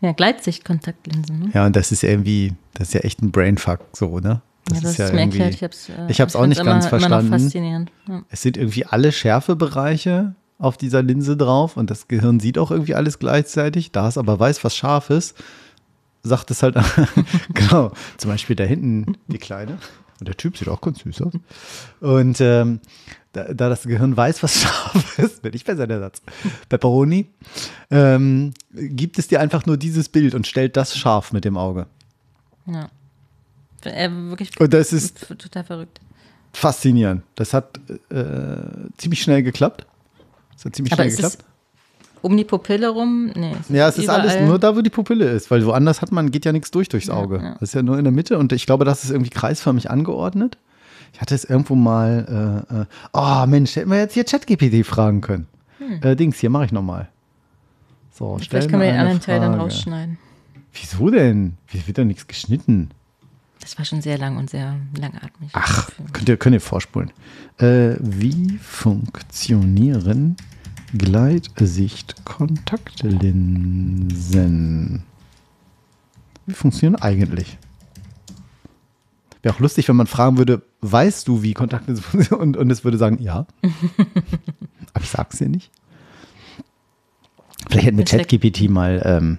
ja, Gleitsicht-Kontaktlinsen. Ne? Ja, und das ist irgendwie, das ist ja echt ein Brainfuck, so, ne? Ja, das ist mir erklärt. Ich habe es ich hab's auch nicht immer, ganz Immer verstanden. noch faszinierend. Ja. Es sind irgendwie alle Schärfebereiche auf dieser Linse drauf und das Gehirn sieht auch irgendwie alles gleichzeitig. Da es aber weiß, was scharf ist, sagt es halt, genau, zum Beispiel da hinten die Kleine. Und der Typ sieht auch ganz süß aus. Und ähm, da, da das Gehirn weiß, was scharf ist, bin ich besser der Satz. Pepperoni, ähm, gibt es dir einfach nur dieses Bild und stellt das scharf mit dem Auge. Ja. Äh, wirklich Und das ist total verrückt. faszinierend. Das hat äh, ziemlich schnell geklappt. Das hat ziemlich Aber schnell geklappt. um die Pupille rum? Nee. Ja, es ist alles nur da, wo die Pupille ist, weil woanders hat man, geht ja nichts durch durchs Auge. ja. Das ist ja nur in der Mitte und ich glaube, das ist irgendwie kreisförmig angeordnet. Ich hatte es irgendwo mal, äh, äh, oh Mensch, hätten wir jetzt hier ChatGPT fragen können. Äh, Dings, hier mache ich nochmal. So, Hm. Vielleicht können wir den anderen Teil dann Frage. rausschneiden. Wieso denn? Wie wird doch nichts geschnitten? Das war schon sehr lang und sehr langatmig. Ach, könnt ihr, könnt ihr vorspulen. Äh, wie funktionieren Gleitsicht-Kontaktlinsen? Wie funktionieren eigentlich? Wäre auch lustig, wenn man fragen würde, weißt du, wie Kontaktlinsen funktionieren? Und, es würde sagen, ja. Aber ich sag's dir nicht. Vielleicht hätten wir ChatGPT mal ähm,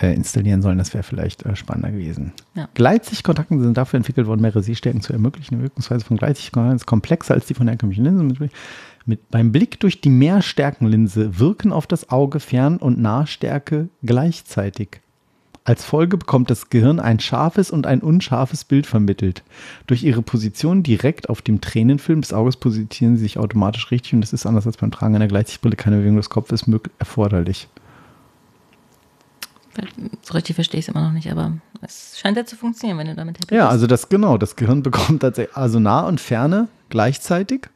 äh, installieren sollen, das wäre vielleicht äh, spannender gewesen. Ja. Gleitsichtkontakten sind dafür entwickelt worden, mehrere Sehstärken zu ermöglichen. Die Wirkungsweise von Gleitsichtkontakten ist komplexer als die von herkömmlichen Linsen. Mit, mit, beim Blick durch die Mehrstärkenlinse wirken auf das Auge Fern- und Nahstärke gleichzeitig. Als Folge bekommt das Gehirn ein scharfes und ein unscharfes Bild vermittelt. Durch ihre Position direkt auf dem Tränenfilm des Auges positionieren sie sich automatisch richtig und es ist anders als beim Tragen einer Gleitsichtbrille keine Bewegung des Kopfes erforderlich. So richtig verstehe ich es immer noch nicht, aber es scheint ja zu funktionieren, wenn du damit happy Ja, bist. also das genau, das Gehirn bekommt tatsächlich also nah und ferne gleichzeitig.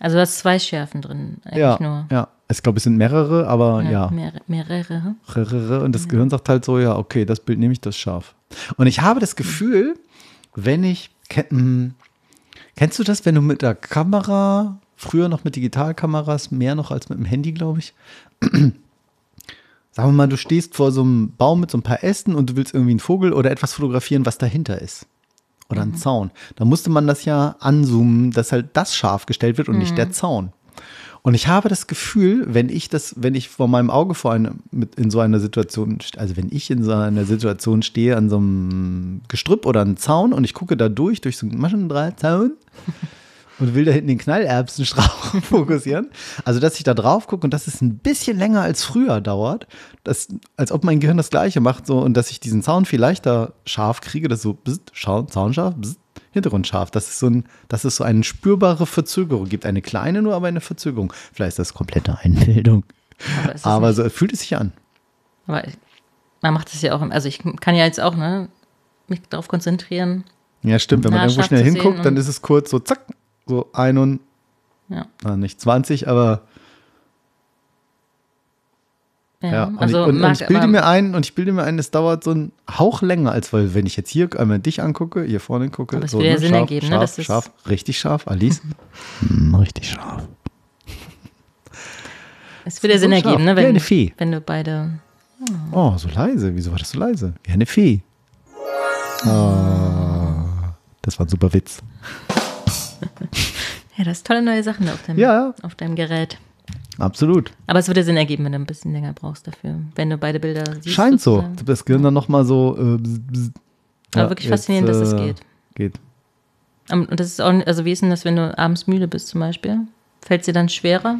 Also du hast zwei Schärfen drin, eigentlich Ja, nur. ja. Ich glaube, es sind mehrere, aber ja. Mehrere, mehrere. Rrrr. Und das Gehirn sagt halt so, ja, okay, das Bild nehme ich, das scharf. Und ich habe das Gefühl, wenn ich, hm, kennst du das, wenn du mit der Kamera, früher noch mit Digitalkameras, mehr noch als mit dem Handy, glaube ich, sagen wir mal, du stehst vor so einem Baum mit so ein paar Ästen und du willst irgendwie einen Vogel oder etwas fotografieren, was dahinter ist. Oder einen Zaun. Da musste man das ja anzoomen, dass halt das scharf gestellt wird und nicht der Zaun. Und ich habe das Gefühl, wenn ich das, wenn ich vor meinem Auge vor einem, mit in so einer Situation, also wenn ich in so einer Situation stehe an so einem Gestrüpp oder einem Zaun und ich gucke da durch, durch so einen Maschendrahtzaun und will da hinten den Knallerbsenstrauch fokussieren. Also, dass ich da drauf gucke und dass es ein bisschen länger als früher dauert, dass, als ob mein Gehirn das Gleiche macht so und dass ich diesen Zaun viel leichter scharf kriege, das so schau, Zaun scharf, Hintergrund scharf, dass es so ein, dass es so eine spürbare Verzögerung gibt, eine kleine nur, aber eine Verzögerung. Vielleicht ist das komplette Einbildung, Aber, aber so fühlt es sich an. aber man macht es ja auch, also ich kann ja jetzt auch, ne, mich darauf konzentrieren. Ja, stimmt. Wenn man Ja, irgendwo schnell hinguckt, dann ist es kurz so zack, so ein und Ja. na, nicht 20, aber Ja, Ja, und, also ich, und, und ich bilde mir ein, und ich bilde mir ein, es dauert so einen Hauch länger, als weil, wenn ich jetzt hier einmal dich angucke, hier vorne gucke, Aber es so, würde ja ne, Sinn scharf, ergeben, ne, scharf, das- scharf, richtig scharf, Alice, Hm, richtig scharf. es würde ja Sinn scharf, ergeben, ne, wenn, eine Fee. wenn du beide, Oh, so leise, wieso war das so leise? Wie eine Fee. Oh, das war ein super Witz. Ja, das ist tolle neue Sachen auf deinem, Ja. auf deinem Gerät. Absolut. Aber es würde Sinn ergeben, wenn du ein bisschen länger brauchst dafür, wenn du beide Bilder siehst. Scheint so. sozusagen. Das Gehirn dann nochmal so. Äh. Aber wirklich faszinierend, dass es geht. Geht. Ähm, Und das ist auch, also wie ist denn das, wenn du abends müde bist zum Beispiel? Fällt es dir dann schwerer?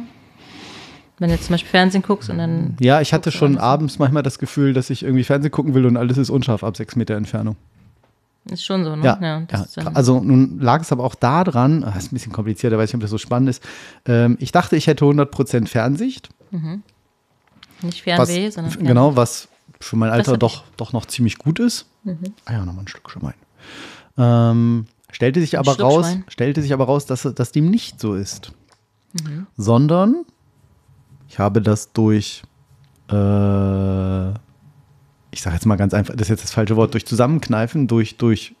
Wenn du jetzt zum Beispiel Fernsehen guckst und dann. Ja, ich hatte schon abends manchmal das Gefühl, dass ich irgendwie Fernsehen gucken will und alles ist unscharf ab sechs Meter Entfernung. Ist schon so, ne? Ja, das ja. dann- also nun lag es aber auch daran, ah, ist ein bisschen komplizierter, weiß nicht, ob das so spannend ist. Ähm, ich dachte, ich hätte 100% Fernsicht. nicht Was, Fernweh, sondern Fern genau, was für mein Alter doch, doch noch ziemlich gut ist. Mhm. Ah ja, nochmal ein Stück Schwein. Ähm, stellte sich aber raus, stellte sich aber raus, dass dass dem nicht so ist. Mhm. Sondern ich habe das durch, äh, ich sage jetzt mal ganz einfach, das ist jetzt das falsche Wort, durch Zusammenkneifen, durch, durch,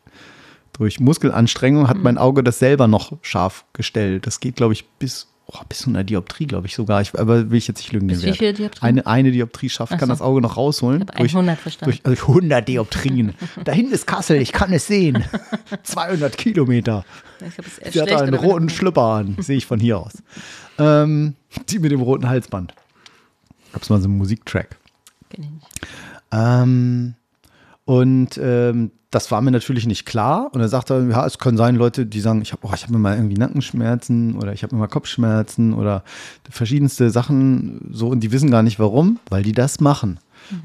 durch Muskelanstrengung Mhm. hat mein Auge das selber noch scharf gestellt. Das geht, glaube ich, bis, oh, bis zu einer Dioptrie, glaube ich sogar. Ich, aber will ich jetzt nicht lügen. Bis wie Wert. viel Dioptrien? Eine, eine Dioptrie schafft, Ach kann so. das Auge noch rausholen. Ich habe 100 verstanden. Durch, also 100 Dioptrien. da hinten ist Kassel, ich kann es sehen. 200 Kilometer. ich eher Sie hat schlecht, einen aber wenn roten Schlüpper an, sehe ich von hier aus. Ähm, die mit dem roten Halsband. Gab es mal so einen Musiktrack. Kenn ich nicht. Ähm, und ähm, das war mir natürlich nicht klar. Und er sagte, ja, es können sein, Leute, die sagen, ich habe oh, ich hab immer irgendwie Nackenschmerzen oder ich habe immer Kopfschmerzen oder verschiedenste Sachen so und die wissen gar nicht warum, weil die das machen.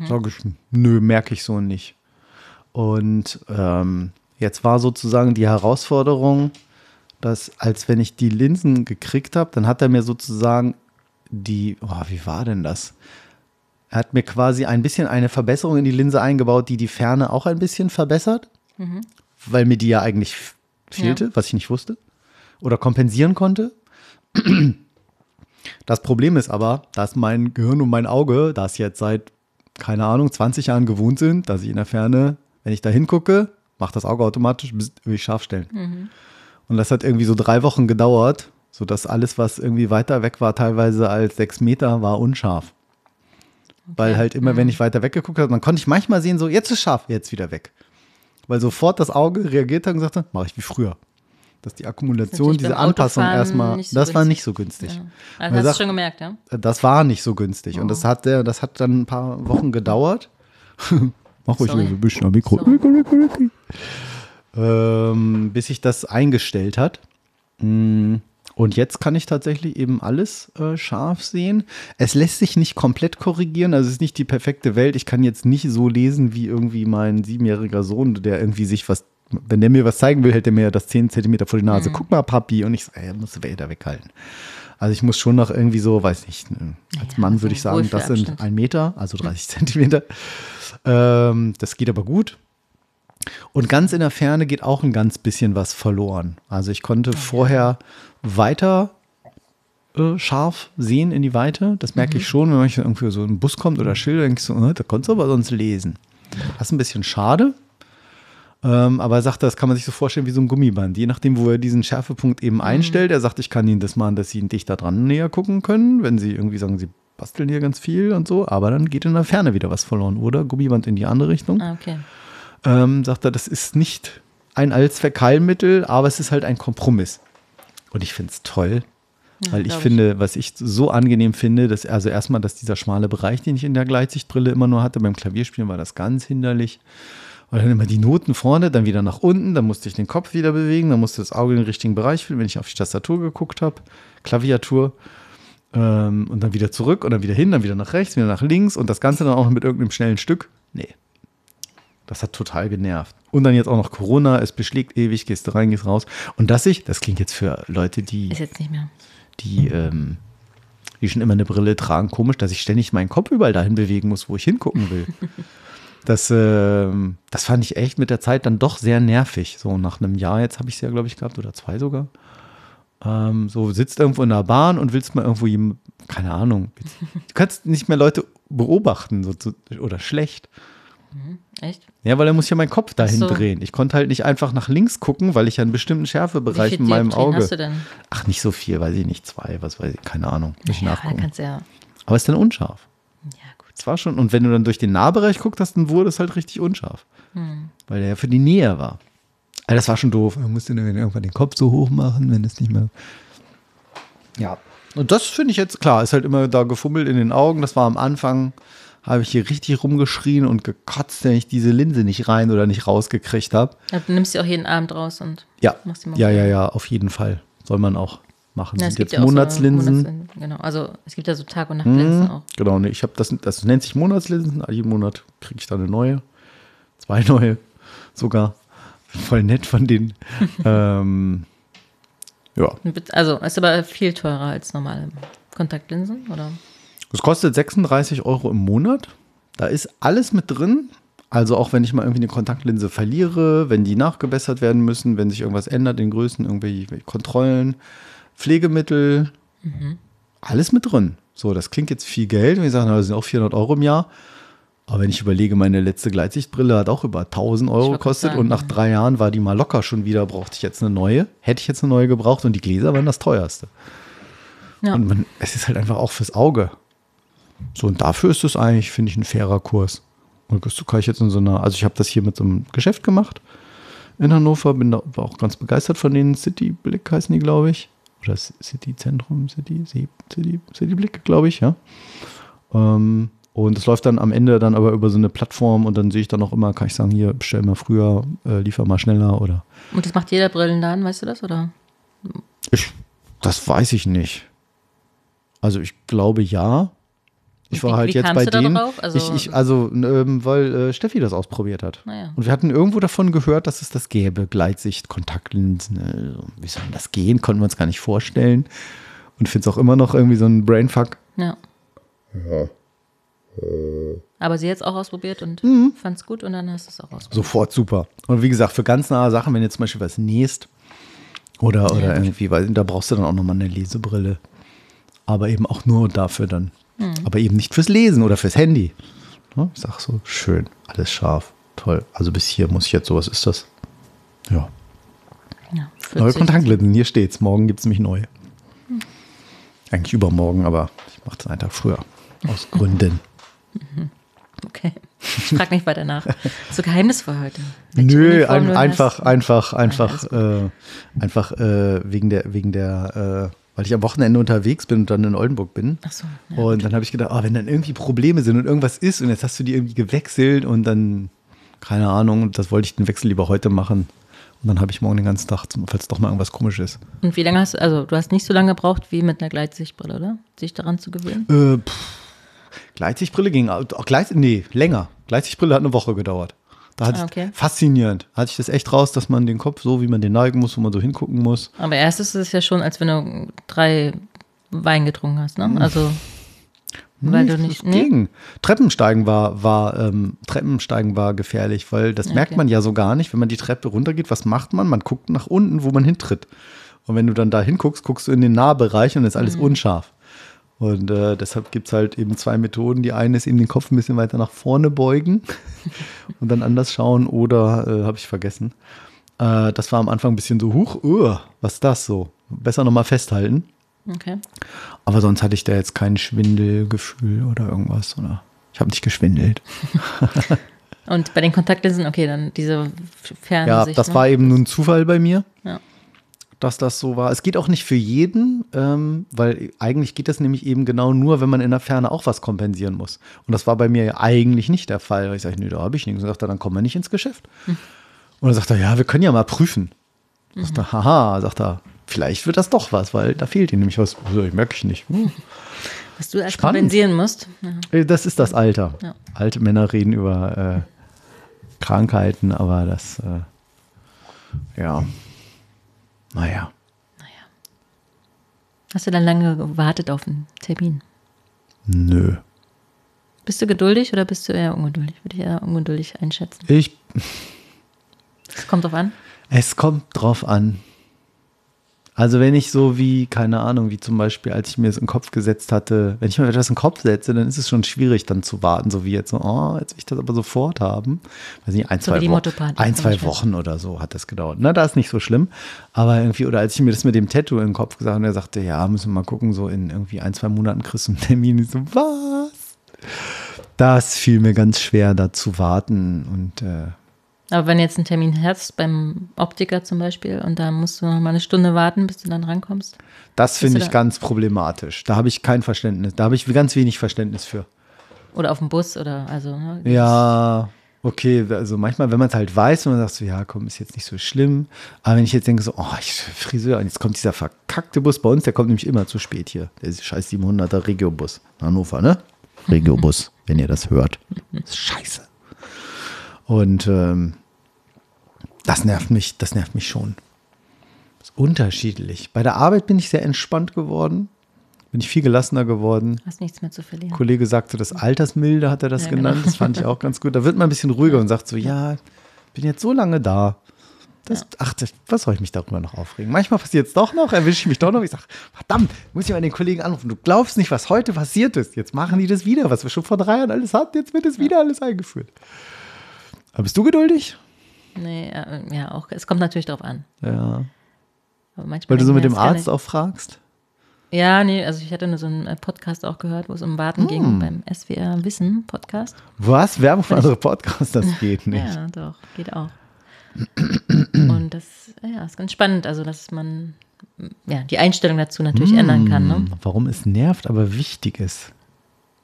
Sag ich, nö, merke ich so nicht. Und ähm, jetzt war sozusagen die Herausforderung, dass als wenn ich die Linsen gekriegt habe, dann hat er mir sozusagen die, oh, wie war denn das? Er hat mir quasi ein bisschen eine Verbesserung in die Linse eingebaut, die die Ferne auch ein bisschen verbessert, weil mir die ja eigentlich fehlte, Ja. was ich nicht wusste oder kompensieren konnte. Das Problem ist aber, dass mein Gehirn und mein Auge das jetzt seit, keine Ahnung, 20 Jahren gewohnt sind, dass ich in der Ferne, wenn ich da hingucke, macht das Auge automatisch, bzzt, will ich scharf stellen. Und das hat irgendwie so drei Wochen gedauert, sodass alles, was irgendwie weiter weg war, teilweise als sechs Meter, war unscharf. Weil halt immer, wenn ich weiter weggeguckt habe, dann konnte ich manchmal sehen, so, jetzt ist scharf, jetzt wieder weg. Weil sofort das Auge reagiert hat und sagte, mache ich wie früher. Dass die Akkumulation, diese Anpassung erstmal, so das war nicht so günstig. Ja. Also hast du sagt- schon gemerkt, ja? Das war nicht so günstig. Und das hat, der- das hat dann ein paar Wochen gedauert. Mach ruhig ein bisschen am Mikro. Ähm, bis sich das eingestellt hat. Mm, Und jetzt kann ich tatsächlich eben alles äh, scharf sehen. Es lässt sich nicht komplett korrigieren, also es ist nicht die perfekte Welt. Ich kann jetzt nicht so lesen wie irgendwie mein siebenjähriger Sohn, der irgendwie sich was, wenn der mir was zeigen will, hält er mir das 10 Zentimeter vor die Nase. Guck mal, Papi. Und ich so, ey, musst du wieder weghalten. Also ich muss schon noch irgendwie so, weiß nicht, ne, als Ja, Mann würde ich sagen, das sind ein Meter, also 30 Zentimeter. Ähm, das geht aber gut. Und ganz in der Ferne geht auch ein ganz bisschen was verloren. Also ich konnte vorher weiter äh, scharf sehen in die Weite. Das merke Mhm. ich schon, wenn man irgendwie so ein Bus kommt oder Schilder, denke ich so, äh, da konntest du aber sonst lesen. Das ist ein bisschen schade. Ähm, aber er sagte, das kann man sich so vorstellen wie so ein Gummiband. Je nachdem, wo er diesen Schärfepunkt eben einstellt. Er sagt, ich kann Ihnen das machen, dass Sie dichter dran näher gucken können, wenn Sie irgendwie sagen, Sie basteln hier ganz viel und so. Aber dann geht in der Ferne wieder was verloren. Oder Gummiband in die andere Richtung. Ah, okay. Ähm, sagt er, das ist nicht ein Allzweckheilmittel, aber es ist halt ein Kompromiss. Und ich finde es toll, weil ich glaub ich. finde, was ich so angenehm finde, dass also erstmal, dass dieser schmale Bereich, den ich in der Gleitsichtbrille immer nur hatte, beim Klavierspielen war das ganz hinderlich. Und dann immer die Noten vorne, dann wieder nach unten, dann musste ich den Kopf wieder bewegen, dann musste das Auge in den richtigen Bereich fühlen, wenn ich auf die Tastatur geguckt habe, Klaviatur. Ähm, und dann wieder zurück und dann wieder hin, dann wieder nach rechts, wieder nach links und das Ganze dann auch noch mit irgendeinem schnellen Stück. Nee. Das hat total genervt. Und dann jetzt auch noch Corona, es beschlägt ewig, gehst du rein, gehst raus. Und dass ich, das klingt jetzt für Leute, die Ist jetzt nicht mehr. die, ähm, die schon immer eine Brille tragen, komisch, dass ich ständig meinen Kopf überall dahin bewegen muss, wo ich hingucken will. Das, ähm, das fand ich echt mit der Zeit dann doch sehr nervig. So nach einem Jahr jetzt habe ich es ja, glaube ich, gehabt oder zwei sogar. Ähm, so sitzt irgendwo in der Bahn und willst mal irgendwo jem- keine Ahnung. Du kannst nicht mehr Leute beobachten so, so, oder schlecht. Echt? Ja, weil er muss ja meinen Kopf dahin so. drehen. Ich konnte halt nicht einfach nach links gucken, weil ich ja einen bestimmten Wie Schärfebereich viel in meinem Dioptrien Auge. hast du denn? Ach, nicht so viel, weiß ich nicht, zwei, was weiß ich, keine Ahnung. Ich Ja, nachgucken. kannst ja. Aber ist dann unscharf. Ja, gut. Zwar schon, und wenn du dann durch den Nahbereich guckt hast, dann wurde es halt richtig unscharf. Hm. Weil der ja für die Nähe war. Also das war schon doof. Man musste dann irgendwann den Kopf so hoch machen, wenn es nicht mehr. Ja. Und das finde ich jetzt klar, ist halt immer da gefummelt in den Augen. Das war am Anfang, habe ich hier richtig rumgeschrien und gekotzt, wenn ich diese Linse nicht rein oder nicht rausgekriegt habe. Ja, Du nimmst sie auch jeden Abend raus und Ja, machst sie mal ja, ja, ja, auf jeden Fall. Soll man auch machen. Ja, Sind es gibt jetzt ja auch so Monatslinsen. Monatslinsen, Genau, also es gibt ja so Tag- und Nachtlinsen Mhm. auch. Genau, nee, ich habe das, das nennt sich Monatslinsen. Jeden Monat kriege ich da eine neue. Zwei neue sogar. Voll nett von denen. ähm, ja, Also ist aber viel teurer als normale Kontaktlinsen, oder? Es kostet 36 Euro im Monat. Da ist alles mit drin. Also auch wenn ich mal irgendwie eine Kontaktlinse verliere, wenn die nachgebessert werden müssen, wenn sich irgendwas ändert in Größen, irgendwelche Kontrollen, Pflegemittel, alles mit drin. So, das klingt jetzt viel Geld. Und ich sage, na, das sind auch 400 Euro im Jahr. Aber wenn ich überlege, meine letzte Gleitsichtbrille hat auch über 1000 Euro gekostet sagen, und nach drei Jahren war die mal locker schon wieder, brauchte ich jetzt eine neue. Hätte ich jetzt eine neue gebraucht und die Gläser waren das teuerste. Ja. Und man, es ist halt einfach auch fürs Auge. So, und dafür ist es eigentlich, finde ich, ein fairer Kurs. Und das kann ich jetzt in so einer, also ich habe das hier mit so einem Geschäft gemacht in Hannover, bin da auch ganz begeistert von den City Blick heißen die, glaube ich. Oder City Zentrum, City, City, City Blick, glaube ich, ja. Ähm, und es läuft dann am Ende dann aber über so eine Plattform und dann sehe ich dann auch immer, kann ich sagen, hier, bestell mal früher, äh, liefer mal schneller oder Und das macht jeder Brillenladen, weißt du das, oder? Ich, das weiß ich nicht. Also ich glaube ja. Ich war wie- halt wie jetzt kamst bei du da denen. drauf? Also- ich, ich, also ähm, weil äh, Steffi das ausprobiert hat. Naja. Und wir hatten irgendwo davon gehört, dass es das gäbe. Gleitsicht, Kontaktlinsen. Äh, wie soll denn das gehen? Konnten wir uns gar nicht vorstellen. Und finde es auch immer noch irgendwie so ein Brainfuck. Ja. Aber sie hat es auch ausprobiert und Mhm. fand es gut und dann hast du es auch ausprobiert. Sofort super. Und wie gesagt, für ganz nahe Sachen, wenn ihr zum Beispiel was nähst oder, oder irgendwie, weil da brauchst du dann auch nochmal eine Lesebrille. Aber eben auch nur dafür dann. Aber eben nicht fürs Lesen oder fürs Handy. Ne? Ich sag so, schön, alles scharf, toll. Also bis hier muss ich jetzt, sowas ist das. Ja. Ja, Neue 40. Kontaktlinsen, hier steht's. Morgen gibt es nämlich neue. Eigentlich übermorgen, aber ich mache das einen Tag früher. Aus Gründen. Okay. Ich frag nicht weiter nach. So geheimnisvoll heute. Welche Nö, ein, einfach, einfach, einfach, äh, einfach äh, wegen der, wegen der, äh, weil ich am Wochenende unterwegs bin und dann in Oldenburg bin. Ach so, ja, und dann habe ich gedacht, oh, wenn dann irgendwie Probleme sind und irgendwas ist und jetzt hast du die irgendwie gewechselt und dann, keine Ahnung, das wollte ich den Wechsel lieber heute machen. Und dann habe ich morgen den ganzen Tag, falls doch mal irgendwas komisch ist. Und wie lange hast du, also du hast nicht so lange gebraucht wie mit einer Gleitsichtbrille, oder? Sich daran zu gewöhnen? Äh, Gleitsichtbrille ging, auch Gleit, nee, länger. Gleitsichtbrille hat eine Woche gedauert. Da hatte okay. ich, faszinierend. Hatte ich das echt raus, dass man den Kopf so, wie man den neigen muss, wo man so hingucken muss. Aber erst ist es ja schon, als wenn du drei Wein getrunken hast, ne? Also, weil du nicht, das ging. Treppensteigen war, war, ähm, Treppensteigen war gefährlich, weil das merkt Okay. man ja so gar nicht, wenn man die Treppe runtergeht. Was macht man? Man guckt nach unten, wo man hintritt. Und wenn du dann da hinguckst, guckst du in den Nahbereich und ist alles Mhm. unscharf. Und äh, deshalb gibt es halt eben zwei Methoden. Die eine ist eben den Kopf ein bisschen weiter nach vorne beugen und dann anders schauen oder äh, habe ich vergessen. Äh, das war am Anfang ein bisschen so, huch, uh, was ist das so? Besser nochmal festhalten. Okay. Aber sonst hatte ich da jetzt kein Schwindelgefühl oder irgendwas. Oder ich habe nicht geschwindelt. Und bei den Kontaktlinsen, okay, dann diese ferne Ja, das ne? war eben nur ein Zufall bei mir, Ja. Dass das so war. Es geht auch nicht für jeden, ähm, weil eigentlich geht das nämlich eben genau nur, wenn man in der Ferne auch was kompensieren muss. Und das war bei mir ja eigentlich nicht der Fall. Ich sage, nee, da habe ich nichts. Und sagt er, dann kommen wir nicht ins Geschäft. Hm. Und dann sagt er, ja, wir können ja mal prüfen. Sagt er, haha, sagt er, vielleicht wird das doch was, weil da fehlt ihm nämlich was. Also, ich merke ich nicht. Hm. Was du erst kompensieren musst. Ja. Äh, Das ist das Alter. Ja. Alte Männer reden über äh, Krankheiten, aber das, äh, ja, naja. Hast du dann lange gewartet auf einen Termin? Nö. Bist du geduldig oder bist du eher ungeduldig? Würde ich eher ungeduldig einschätzen. Ich, Es kommt drauf an. es kommt drauf an. Also wenn ich so wie, keine Ahnung, wie zum Beispiel, als ich mir das in den Kopf gesetzt hatte, wenn ich mir etwas in den Kopf setze, dann ist es schon schwierig, dann zu warten, so wie jetzt so, oh, jetzt will ich das aber sofort haben. Weiß nicht, ein, So zwei, Motto-Party ein, zwei. Wochen oder so hat das gedauert. Na, da ist nicht so schlimm. Aber irgendwie, oder als ich mir das mit dem Tattoo in den Kopf gesagt habe, und er sagte, ja, müssen wir mal gucken, so in irgendwie ein, zwei Monaten kriegst du einen Termin. Ich so, was? Das fiel mir ganz schwer, da zu warten und äh, Aber wenn du jetzt einen Termin hast, beim Optiker zum Beispiel, und da musst du noch mal eine Stunde warten, bis du dann rankommst. Das finde ich da- ganz problematisch. Da habe ich kein Verständnis. Da habe ich ganz wenig Verständnis für. Oder auf dem Bus oder also. Ne, Ja, okay. Also manchmal, wenn man es halt weiß und man sagt so, ja, komm, ist jetzt nicht so schlimm. Aber wenn ich jetzt denke so, oh, ich Friseur, und jetzt kommt dieser verkackte Bus bei uns, der kommt nämlich immer zu spät hier. Der scheiß 700er Regiobus. Hannover, ne? Regiobus, wenn ihr das hört. Das ist scheiße. Und ähm, das nervt mich, das nervt mich schon. Das ist unterschiedlich. Bei der Arbeit bin ich sehr entspannt geworden. Bin ich viel gelassener geworden. Hast nichts mehr zu verlieren. Kollege sagte, das Altersmilde hat er das Ja, genannt. genau. Das fand ich auch ganz gut. Da wird man ein bisschen ruhiger und sagt so, ja, bin jetzt so lange da. Das, Ach, das, was soll ich mich darüber noch aufregen? Manchmal passiert es doch noch, erwische ich mich doch noch. Ich sage, verdammt, muss ich mal den Kollegen anrufen. Du glaubst nicht, was heute passiert ist. Jetzt machen die das wieder, was wir schon vor drei Jahren alles hatten. Jetzt wird es wieder alles eingeführt. Aber bist du geduldig? Nee, äh, ja, auch. Es kommt natürlich drauf an. Ja. Weil du so mit dem Arzt auch fragst? Ja, nee, also ich hatte nur so einen äh, Podcast auch gehört, wo es um Warten Hm. ging beim SWR Wissen Podcast. Was? Werbung für andere Podcasts? Das geht nicht. Ja, doch, geht auch. Und das ja, ist ganz spannend, also dass man ja, die Einstellung dazu natürlich ändern kann. Ne? Hm, Warum es nervt, aber wichtig ist.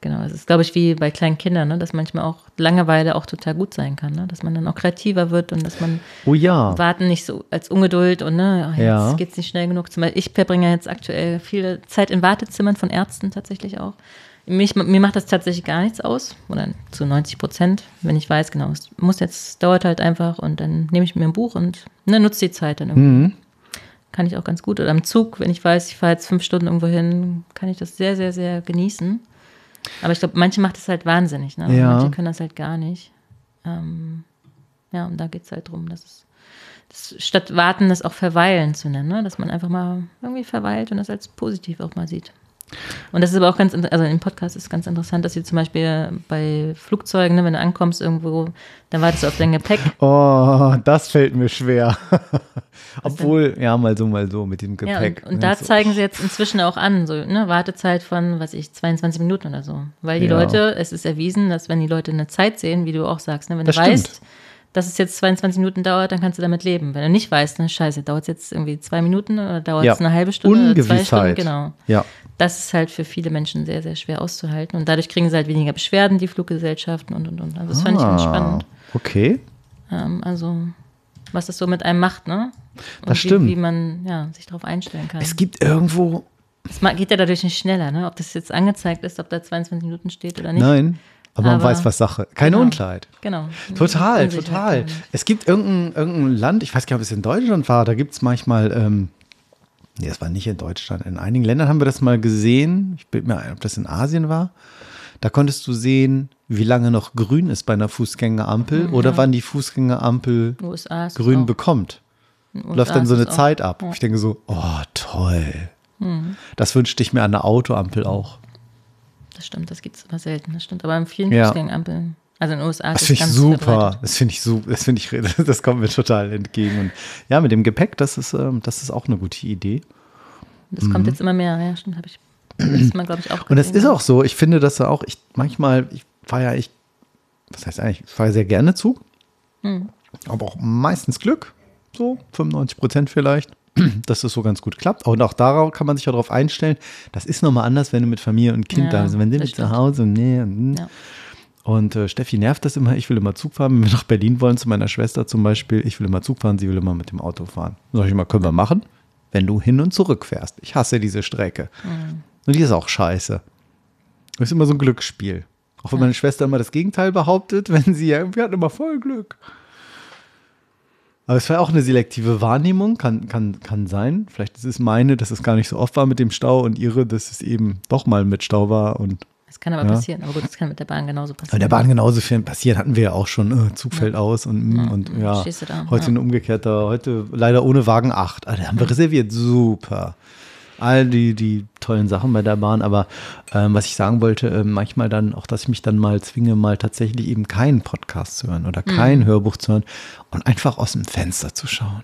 Genau, es ist, glaube ich, wie bei kleinen Kindern, ne? dass manchmal auch Langeweile auch total gut sein kann, ne? dass man dann auch kreativer wird und dass man Oh ja. Warten nicht so als Ungeduld und ne, oh, jetzt Ja. geht's nicht schnell genug. Zum Beispiel, ich verbringe jetzt aktuell viel Zeit in Wartezimmern von Ärzten tatsächlich auch. Mich, mir macht das tatsächlich gar nichts aus, oder zu 90 Prozent, wenn ich weiß, genau, es muss jetzt, dauert halt einfach und dann nehme ich mir ein Buch und ne, nutze die Zeit dann irgendwie. Kann ich auch ganz gut. Oder am Zug, wenn ich weiß, ich fahre jetzt fünf Stunden irgendwo hin, kann ich das sehr, sehr, sehr genießen. Aber ich glaube, manche macht das halt wahnsinnig, ne? Ja. Manche können das halt gar nicht. Ähm, ja, und da geht es halt drum, dass es das, statt warten, das auch verweilen zu nennen, ne? dass man einfach mal irgendwie verweilt und das als positiv auch mal sieht. Und das ist aber auch ganz, also im Podcast ist es ganz interessant, dass sie zum Beispiel bei Flugzeugen, ne, wenn du ankommst irgendwo, dann wartest du auf dein Gepäck. Oh, das fällt mir schwer. Obwohl, ja, mal so, mal so mit dem Ja, Gepäck. und, und da so. zeigen sie jetzt inzwischen auch an, so ne, Wartezeit von, was ich, 22 Minuten oder so. Weil die Ja. Leute, es ist erwiesen, dass wenn die Leute eine Zeit sehen, wie du auch sagst, ne, wenn Das du stimmt. weißt, dass es jetzt 22 Minuten dauert, dann kannst du damit leben. Wenn du nicht weißt, dann scheiße, dauert es jetzt irgendwie zwei Minuten oder dauert es Ja. eine halbe Stunde oder zwei Stunden, Ungewissheit. genau. Ja. Das ist halt für viele Menschen sehr, sehr schwer auszuhalten. Und dadurch kriegen sie halt weniger Beschwerden, die Fluggesellschaften und und und. Also das fand ich ganz Ah, spannend. Okay. Ähm, also, was das so mit einem macht, ne? Und Das stimmt. Wie, wie man ja, sich darauf einstellen kann. Es gibt irgendwo. Es geht ja dadurch nicht schneller, ne? Ob das jetzt angezeigt ist, ob da 22 Minuten steht oder nicht. Nein. Aber, man weiß, was Sache. Keine Genau. Unklarheit. Genau. Total, total. Es gibt irgendein, irgendein Land, ich weiß gar nicht, ob es in Deutschland war, da gibt es manchmal, ähm, nee, das war nicht in Deutschland, in einigen Ländern haben wir das mal gesehen, ich bin mir ein, ob das in Asien war, da konntest du sehen, wie lange noch grün ist bei einer Fußgängerampel oder wann die Fußgängerampel grün auch. bekommt. Läuft dann so eine auch. Zeit ab. Ich denke so, oh, toll. Das wünschte ich mir an der Autoampel auch. Das stimmt, das gibt es aber selten, das stimmt. Aber in vielen Ja. Fußgängerampeln, also in den USA Das finde ich super. Das finde ich super. Das finde ich, das kommt mir total entgegen. Und ja, mit dem Gepäck, das ist, ähm, das ist auch eine gute Idee. Das kommt jetzt immer mehr, ja, stimmt, habe ich Mal, glaube ich, auch Mhm. Und es ist auch so, ich finde das auch, ich manchmal, ich fahre ja echt, was heißt eigentlich, ich fahre sehr gerne Zug, Hm. aber auch meistens Glück, so 95 Prozent vielleicht, dass es so ganz gut klappt. Und auch darauf kann man sich ja darauf einstellen. Das ist nochmal anders, wenn du mit Familie und Kind Ja, da bist. Wenn die das mit zu. Hause, nee, hm. Ja. Und äh, Steffi nervt das immer. Ich will immer Zug fahren. Wenn wir nach Berlin wollen, zu meiner Schwester zum Beispiel, ich will immer Zug fahren, sie will immer mit dem Auto fahren. Sag ich immer, können wir machen, wenn du hin und zurück fährst. Ich hasse diese Strecke. Mhm. Und die ist auch scheiße. Das ist immer so ein Glücksspiel. Auch wenn meine Schwester immer das Gegenteil behauptet, wenn sie ja, wir hatten immer voll Glück. Aber es war auch eine selektive Wahrnehmung, kann, kann, kann sein. Vielleicht ist es meine, dass es gar nicht so oft war mit dem Stau und ihre, dass es eben doch mal mit Stau war und Das kann aber Ja. passieren, aber gut, das kann mit der Bahn genauso passieren. bei der Bahn genauso viel passiert, hatten wir ja auch schon. Äh, Zug fällt aus und, mm, und ja, du da, heute ja. ein umgekehrter, heute leider ohne Wagen 8. Also, haben wir reserviert, super. All die, die tollen Sachen bei der Bahn, aber ähm, was ich sagen wollte, äh, manchmal dann auch, dass ich mich dann mal zwinge, mal tatsächlich eben keinen Podcast zu hören oder kein Mhm. Hörbuch zu hören und einfach aus dem Fenster zu schauen.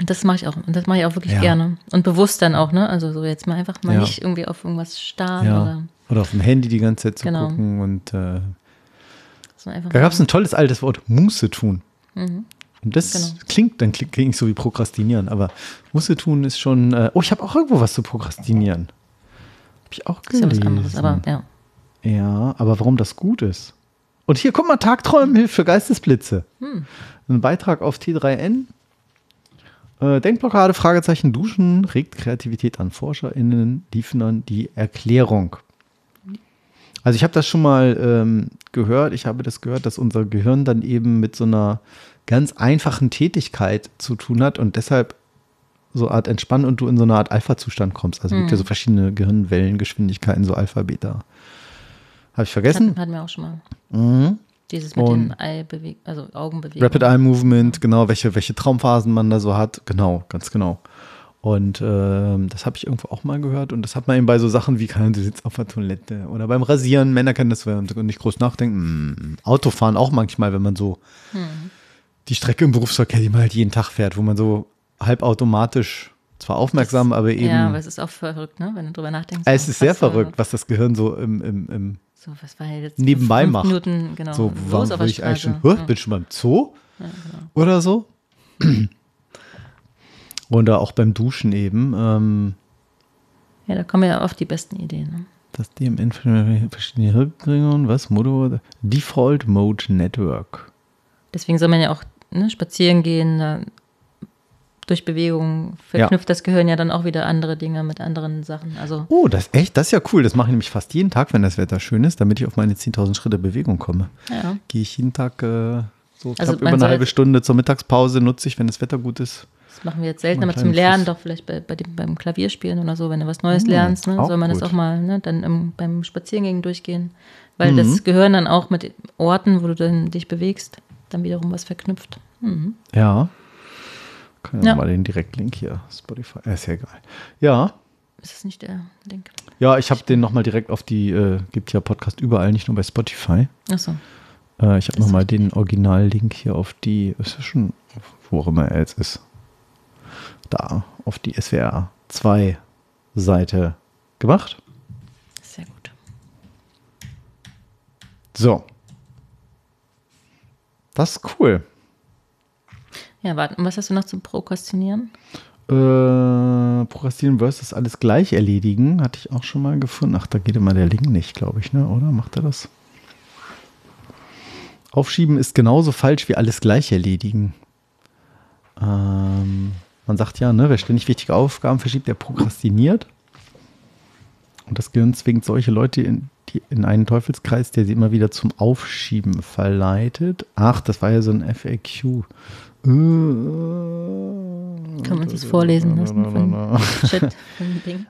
Und das mache ich auch. Und das mache ich auch wirklich Ja. gerne. Und bewusst dann auch, ne? Also so jetzt mal einfach mal Ja. nicht irgendwie auf irgendwas starren Ja. oder Oder auf dem Handy die ganze Zeit zu Genau. gucken und äh. Da gab es ein tolles altes Wort, Muße tun. Mhm. Und das Genau. klingt, dann klingt, klingt so wie prokrastinieren, aber Muße tun ist schon, äh, oh, ich habe auch irgendwo was zu prokrastinieren. Habe ich auch ist ja was anderes, aber ja. Ja, aber warum das gut ist. Und hier, guck mal, Tagträumen hilft für Geistesblitze. Hm. Ein Beitrag auf T3N. Äh, Denkblockade, Fragezeichen, Duschen, regt Kreativität an. ForscherInnen liefern die Erklärung. Also ich habe das schon mal ähm, gehört. Ich habe das gehört, dass unser Gehirn dann eben mit so einer ganz einfachen Tätigkeit zu tun hat und deshalb so eine Art Entspannen und du in so eine Art Alpha-Zustand kommst. Also es gibt ja so verschiedene Gehirnwellengeschwindigkeiten, so Alpha, Beta. Habe ich vergessen? Hatten, hatten wir auch schon mal. Mhm. Dieses mit Und- den also Augenbewegungen. Rapid Eye Movement, genau, welche, welche Traumphasen man da so hat. Genau, ganz genau. Und ähm, das habe ich irgendwo auch mal gehört. Und das hat man eben bei so Sachen wie, keine Ahnung, du sitzt auf der Toilette oder beim Rasieren. Männer kennen das und nicht groß nachdenken. Mm, Autofahren auch manchmal, wenn man so die Strecke im Berufsverkehr, die man halt jeden Tag fährt, wo man so halbautomatisch, zwar aufmerksam, aber eben. Ja, aber es ist auch verrückt, ne? Wenn du drüber nachdenkst. es so, ist sehr verrückt, was das Gehirn so im, im, im So, was war jetzt nebenbei macht. Minuten, genau. So, warum will ich eigentlich schon, Ja. bin schon beim Zoo? genau. Oder so? Oder auch beim Duschen eben. Ähm, ja, da kommen ja oft die besten Ideen. Ne? das DMN verschiedene Hirnregionen, was? Modo, Default Mode Network. Deswegen soll man ja auch ne, spazieren gehen, durch Bewegung verknüpft das Gehirn ja dann auch wieder andere Dinge mit anderen Sachen. Also Oh, das echt, das ist ja cool. Das mache ich nämlich fast jeden Tag, wenn das Wetter schön ist, damit ich auf meine 10.000 Schritte Bewegung komme. ja. Gehe ich jeden Tag äh, so Also knapp über eine halbe Stunde zur Mittagspause nutze ich, wenn das Wetter gut ist. Das machen wir jetzt selten, aber zum Lernen Fuß. doch vielleicht bei, bei dem, beim Klavierspielen oder so, wenn du was Neues Hm, lernst, ne, soll man das gut. auch mal ne, dann im, beim Spazierengehen durchgehen. Weil Mhm. das Gehirn dann auch mit Orten, wo du dann dich bewegst, dann wiederum was verknüpft. Mhm. Ja. Können wir Ja. mal den Direktlink hier, Spotify. Äh, ist ja egal. Ja, Ist das nicht der Link? Ja, ich habe den nochmal direkt auf die, äh, gibt ja Podcast überall, nicht nur bei Spotify. Achso. Äh, ich habe nochmal den Original-Link hier auf die, ist ja schon, wo auch immer er jetzt ist, da, auf die SWR 2 Seite gemacht. Sehr gut. So. Das ist cool. Ja, warte, und was hast du noch zum Prokrastinieren? Äh, Prokrastinieren versus alles gleich erledigen, hatte ich auch schon mal gefunden. Ach, da geht immer der Link nicht, glaube ich, ne? Oder macht er das? Aufschieben ist genauso falsch wie alles gleich erledigen. Ähm, man sagt ja, ne, wer ständig wichtige Aufgaben verschiebt, der prokrastiniert. Und das Gehirn zwingt solche Leute in, die, in einen Teufelskreis, der sie immer wieder zum Aufschieben verleitet. Ach, das war ja so ein FAQ. Äh, wir uns das vorlesen lassen von Chat von Bing?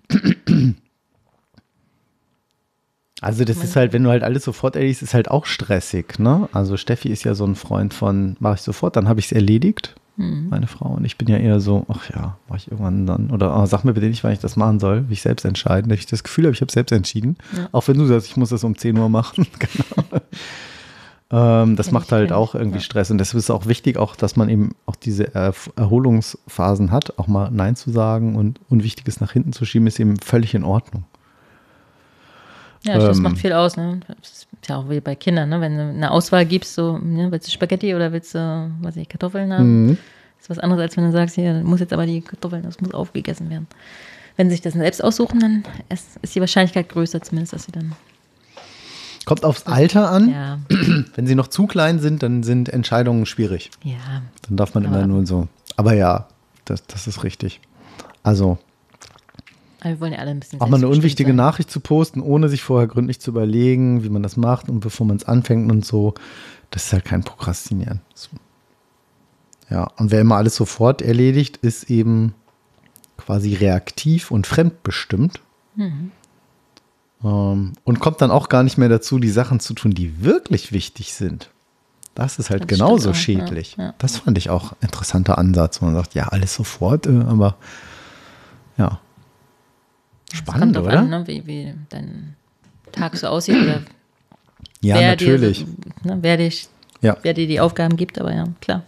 Also das ist halt, wenn du halt alles sofort erledigst, ist halt auch stressig, ne? Also Steffi ist ja so ein Freund von, mache ich sofort, dann habe ich es erledigt. Meine Frau. Und ich bin ja eher so, ach ja, mach ich irgendwann dann. Oder ah, sag mir bitte nicht, wann ich das machen soll. Will ich selbst entscheiden. Dass ich das Gefühl habe, ich habe selbst entschieden. Auch wenn du sagst, ich muss das um 10 Uhr machen. genau. ähm, das macht halt auch irgendwie ja. Stress. Und deshalb ist es auch wichtig, auch, dass man eben auch diese er Erholungsphasen hat. Auch mal Nein zu sagen und Unwichtiges nach hinten zu schieben, ist eben völlig in Ordnung. Ja, das Ähm. macht viel aus. Ne? Das ist ja auch wie bei Kindern, ne? wenn du eine Auswahl gibst, so, ne? willst du Spaghetti oder willst du, was ich, Kartoffeln haben? Mhm. Das ist was anderes, als wenn du sagst, hier, muss jetzt aber die Kartoffeln, das muss aufgegessen werden. Wenn sie sich das selbst aussuchen, dann ist, ist die Wahrscheinlichkeit größer zumindest, dass sie dann, Kommt aufs Alter an. ja, Wenn sie noch zu klein sind, dann sind Entscheidungen schwierig. ja, Dann darf man immer Aber- nur so. Aber ja, das, das ist richtig. Also aber wir wollen ja alle ein bisschen auch mal eine unwichtige sein. Nachricht zu posten, ohne sich vorher gründlich zu überlegen, wie man das macht und bevor man es anfängt und so, das ist halt kein Prokrastinieren. Ja, und wer immer alles sofort erledigt, ist eben quasi reaktiv und fremdbestimmt. Mhm. Ähm, und kommt dann auch gar nicht mehr dazu, die Sachen zu tun, die wirklich wichtig sind. Das ist halt Das genauso auch, ja, schädlich. ja. Das fand ich auch ein interessanter Ansatz, wo man sagt, ja, alles sofort, äh, aber ja. Spannend, kommt oder? An, ne? wie, wie dein Tag so aussieht oder ja, wer natürlich. Dir, ne, wer, dich, ja. wer dir die Aufgaben gibt, aber ja, klar.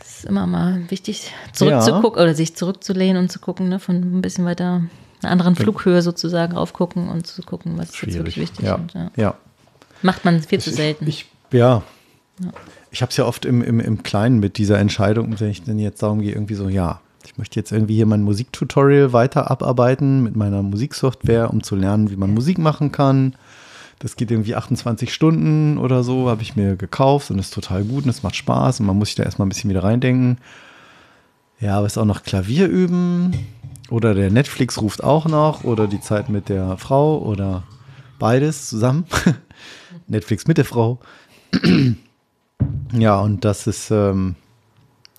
Es ist immer mal wichtig, zurückzugucken oder sich zurückzulehnen und zu gucken, ne, von ein bisschen weiter einer anderen Flughöhe sozusagen raufgucken und zu gucken, was ist jetzt wirklich wichtig. Ja. Und, ja. ja. Macht man viel zu selten. Ich, ja. Ich habe es ja oft im, im, im Kleinen mit dieser Entscheidung, wenn ich denn jetzt darum gehe, irgendwie so, ja, ich möchte jetzt irgendwie hier mein Musiktutorial weiter abarbeiten mit meiner Musiksoftware, um zu lernen, wie man Musik machen kann. Das geht irgendwie 28 Stunden oder so, habe ich mir gekauft und ist total gut und es macht Spaß und man muss sich da erstmal ein bisschen wieder reindenken. Ja, aber ist auch noch Klavier üben oder der Netflix ruft auch noch oder die Zeit mit der Frau oder beides zusammen. Netflix mit der Frau. ja, und das ist, ähm,